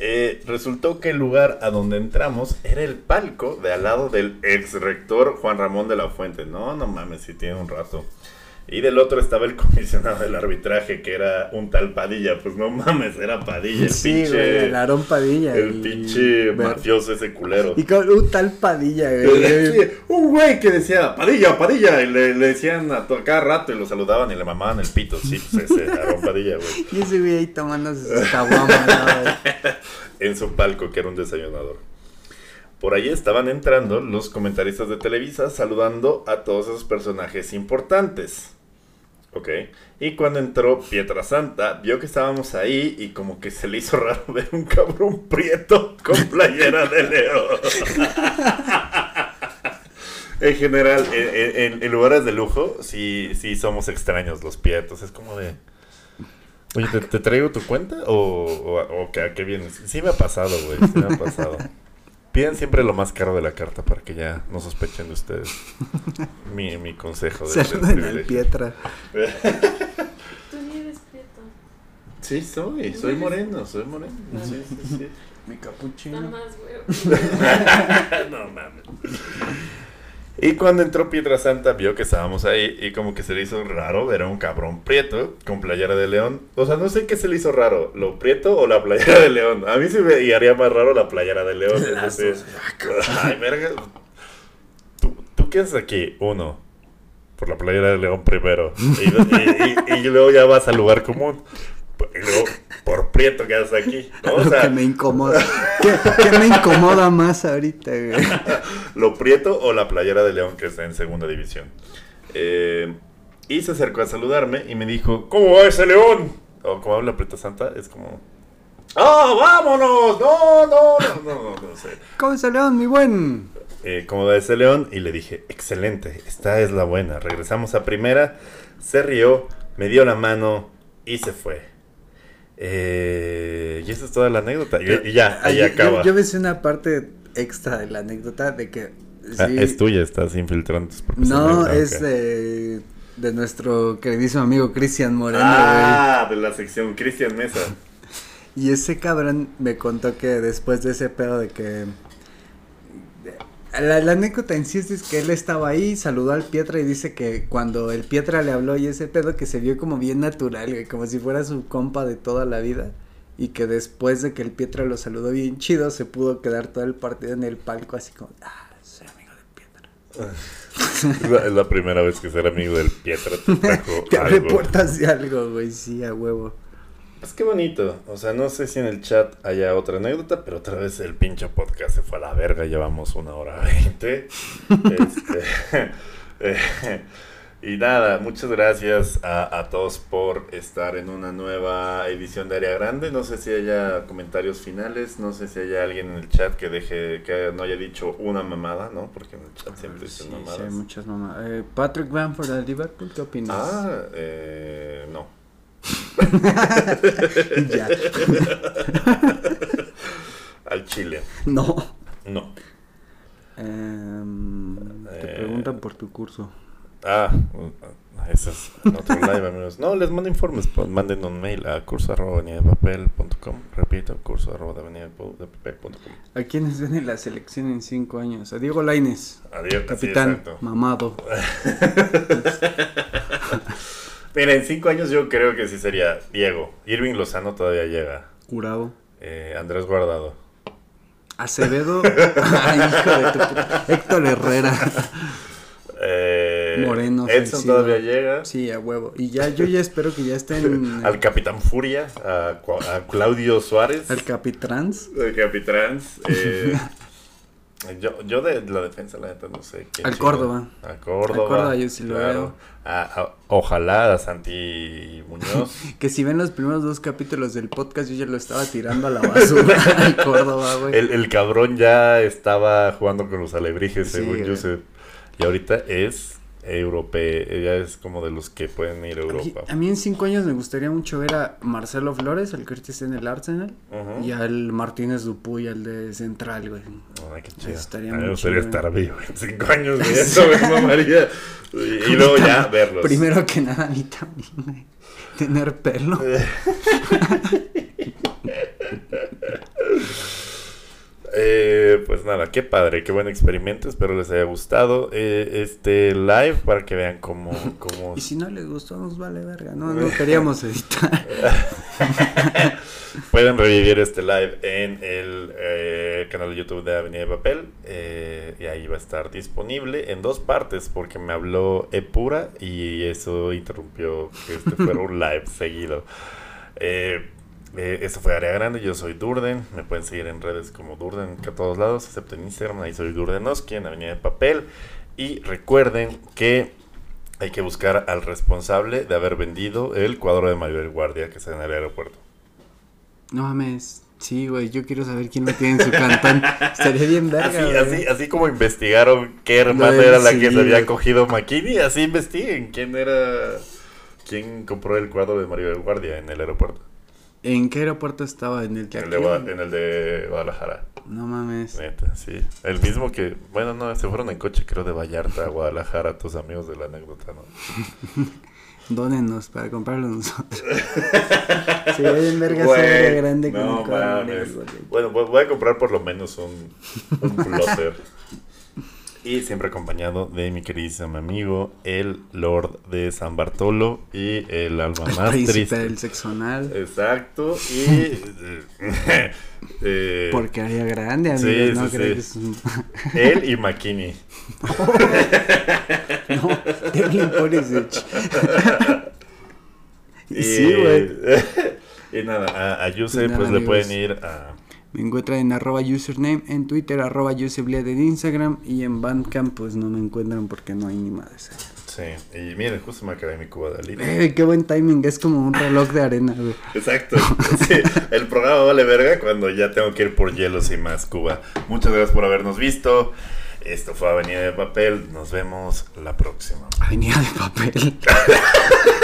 eh, resultó que el lugar a donde entramos era el palco de al lado del ex rector Juan Ramón de la Fuente. No, no mames, si tiene un rato. Y del otro estaba el comisionado del arbitraje, que era un tal Padilla. Pues no mames, era Padilla, el sí, pinche. güey, el Aarón Padilla. el y- pinche ver- mafioso ese culero. Y con un tal Padilla, güey. Sí, un güey que decía, Padilla, Padilla, y le, le decían a cada rato y lo saludaban y le mamaban el pito. Sí, pues ese, Aarón Padilla, güey. Y ese güey ahí tomándose sus caguamas, ¿no, güey? En su palco, que era un desayunador. Por ahí estaban entrando los comentaristas de Televisa saludando a todos esos personajes importantes. Ok. Y cuando entró Pietra Santa, vio que estábamos ahí y como que se le hizo raro ver un cabrón prieto con playera de león. en general, en, lugares de lujo, sí, sí somos extraños los prietos. Es como de... Oye, ¿te, traigo tu cuenta o, o, o a qué vienes? Sí me ha pasado, güey, sí me ha pasado. Pidan siempre lo más caro de la carta para que ya no sospechen de ustedes. Mi, mi consejo de, privilegio. Pietra. Tú ni eres prieto. Sí, soy, soy moreno, soy moreno. Sí, sí, sí. Mi Nada capuchino. más, güey. no mames. Y cuando entró Piedra Santa, vio que estábamos ahí y como que se le hizo raro ver a un cabrón prieto con playera de león. O sea, no sé qué se le hizo raro, lo prieto o la playera de león. A mí se me haría más raro la playera de león. es decir. Ay, verga. ¿Tú, ¿Tú qué haces aquí? Uno, por la playera de león primero. Y, y- y- y luego ya vas al lugar común. Y luego, por prieto que haces aquí. ¿no? O sea, que me incomoda. ¿Qué, qué me incomoda más ahorita, güey? lo prieto o la playera de León que está en segunda división. Eh, y se acercó a saludarme y me dijo, ¿cómo va ese León? O como habla Preta Santa, es como, ¡Ah, vámonos! No, no, no, no, no, no sé. ¿Cómo se león, mi buen? Eh, ¿Cómo va ese León? Y le dije, excelente, esta es la buena. Regresamos a primera, se rió, me dio la mano y se fue. Eh, y esa es toda la anécdota. Y, y ya, ahí Ay, yo- acaba. Yo, yo una parte extra de la anécdota de que. Ah, es tuya, estás infiltrando tus propias No, anécdotas. es de, de nuestro queridísimo amigo Cristian Moreno, Ah, de la sección Cristian Mesa. Y ese cabrón me contó que después de ese pedo de que. La, la anécdota en sí es que él estaba ahí, saludó al Pietra y dice que cuando el Pietra le habló y ese pedo que se vio como bien natural, güey, como si fuera su compa de toda la vida. Y que después de que el Pietra lo saludó bien chido, se pudo quedar todo el partido en el palco así como, ah, soy amigo del Pietra. Es la, es la primera vez que ser amigo del Pietra te trajo Te abre algo. puertas de algo, güey, sí, a huevo. Pues qué bonito. O sea, no sé si en el chat haya otra anécdota, pero otra vez el pinche podcast se fue a la verga. Llevamos una hora veinte. Este, eh, y nada, muchas gracias a, a todos por estar en una nueva edición de Área Grande. No sé si haya comentarios finales. No sé si haya alguien en el chat que deje, que no haya dicho una mamada, ¿no? Porque en el chat siempre Sí, dicen sí, mamadas. hay muchas mamadas. Eh, Patrick Bamford de Liverpool, ¿qué opinas? Ah, eh, no. ya. Al Chile. No. No. Em, te Eh. preguntan por tu curso. Ah, eso es en otro live, amigos. No, les mando informes. pues, manden un mail a curso arroba avenida de papel.com. Repito, curso arroba de avenida de papel.com. ¿A quiénes ven en la selección en cinco años? A Diego Laines, Adiós. capitán, mamado. Mira, en cinco años yo creo que sí sería Diego. Irving Lozano todavía llega. Curado. Eh, Andrés Guardado. Acevedo. Ay, hijo de tu puta. Héctor Herrera. Eh, Moreno, Edson todavía llega. Sí, a huevo. Y ya, yo ya espero que ya estén. Al Capitán Furia. A, Claudio Suárez. Al Capitrans. El Capitrans. eh, Yo, yo de la defensa, la neta, no sé. Al. Córdoba. A Córdoba. Al Córdoba yo sí lo veo. A- a- ojalá a Santi Muñoz. Que si ven los primeros dos capítulos del podcast, yo ya lo estaba tirando a la basura al Córdoba, güey. el, el cabrón ya estaba jugando con los alebrijes, Sí, según güey. Joseph. Y ahorita es europeo. Ya es como de los que pueden ir a A mí, Europa. a mí en cinco años me gustaría mucho ver a Marcelo Flores, el que ahorita está en el Arsenal, Ujú. y al Martínez Dupuy, el de Central, güey. Ay, qué chido. Estaría a mí me gustaría estar vivo en cinco años, güey. Eso me. Y, y luego ya verlos. Primero que nada, a mí también, güey. Tener pelo. Eh, pues nada, qué padre, qué buen experimento, espero les haya gustado eh, este live para que vean cómo, cómo Y si no les gustó, nos vale verga. No, no queríamos editar. pueden revivir este live en el eh, canal de YouTube de Avenida de Papel eh, y ahí va a estar disponible en dos partes porque me habló Epura y eso interrumpió que este fuera un live seguido. Eh, eh, esto fue Área Grande, yo soy Durden, me pueden seguir en redes como Durden que a todos lados, excepto en Instagram, ahí soy Durdenoski en Avenida de Papel. Y recuerden que hay que buscar al responsable de haber vendido el cuadro de Maribel Guardia que está en el aeropuerto. No mames. Sí, güey, yo quiero saber quién lo tiene en su cantón. Estaría bien verga, Así, güey. así, así como investigaron qué hermana era la que se había cogido Makini, así investiguen quién era, quién compró el cuadro de Maribel Guardia en el aeropuerto. ¿En qué aeropuerto estaba? ¿En el de En el de, Gua- en el de Guadalajara. No mames. Neta, sí. El mismo que, bueno, no, se fueron en coche, creo, de Vallarta a Guadalajara, tus amigos de la anécdota, ¿no? Dónenos para comprarlo nosotros. Sí, bien verga área grande con no el cuadro mames. Bueno, voy voy a comprar por lo menos un, un plotter. Y siempre acompañado de mi queridísimo amigo, el Lord de San Bartolo y el alma El más triste. del sexo anal. Exacto. Y. eh, eh, Porque área grande, sí, amigos. no sí, creo sí. que es un... él y Makini. No, Devlin Pulisic. Y, sí, güey. y nada, a, a Yuse, pues le pueden ir a. Me encuentran en arroba username, en Twitter arroba usebled en Instagram y en Bandcamp pues no me encuentran porque no hay ni madres. Sí, y miren, justo me acabé mi cuba de alivio. Eh, qué buen timing, es como un reloj de arena, güey. Exacto. Sí, el programa vale verga cuando ya tengo que ir por hielos y más Cuba. Muchas gracias por habernos visto. Esto fue Avenida de Papel. Nos vemos la próxima. Avenida de papel.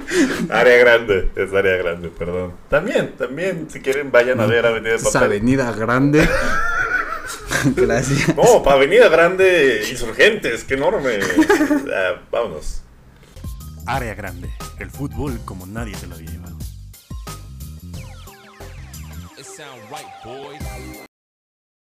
Área grande, es área grande, perdón. También, también, si quieren, vayan a ver Avenida de Es Papel. Avenida Grande. Gracias. No, para Avenida Grande, Insurgentes, qué enorme. Ah, vámonos. Área grande, el fútbol como nadie te lo había llevado. It sound right, boys.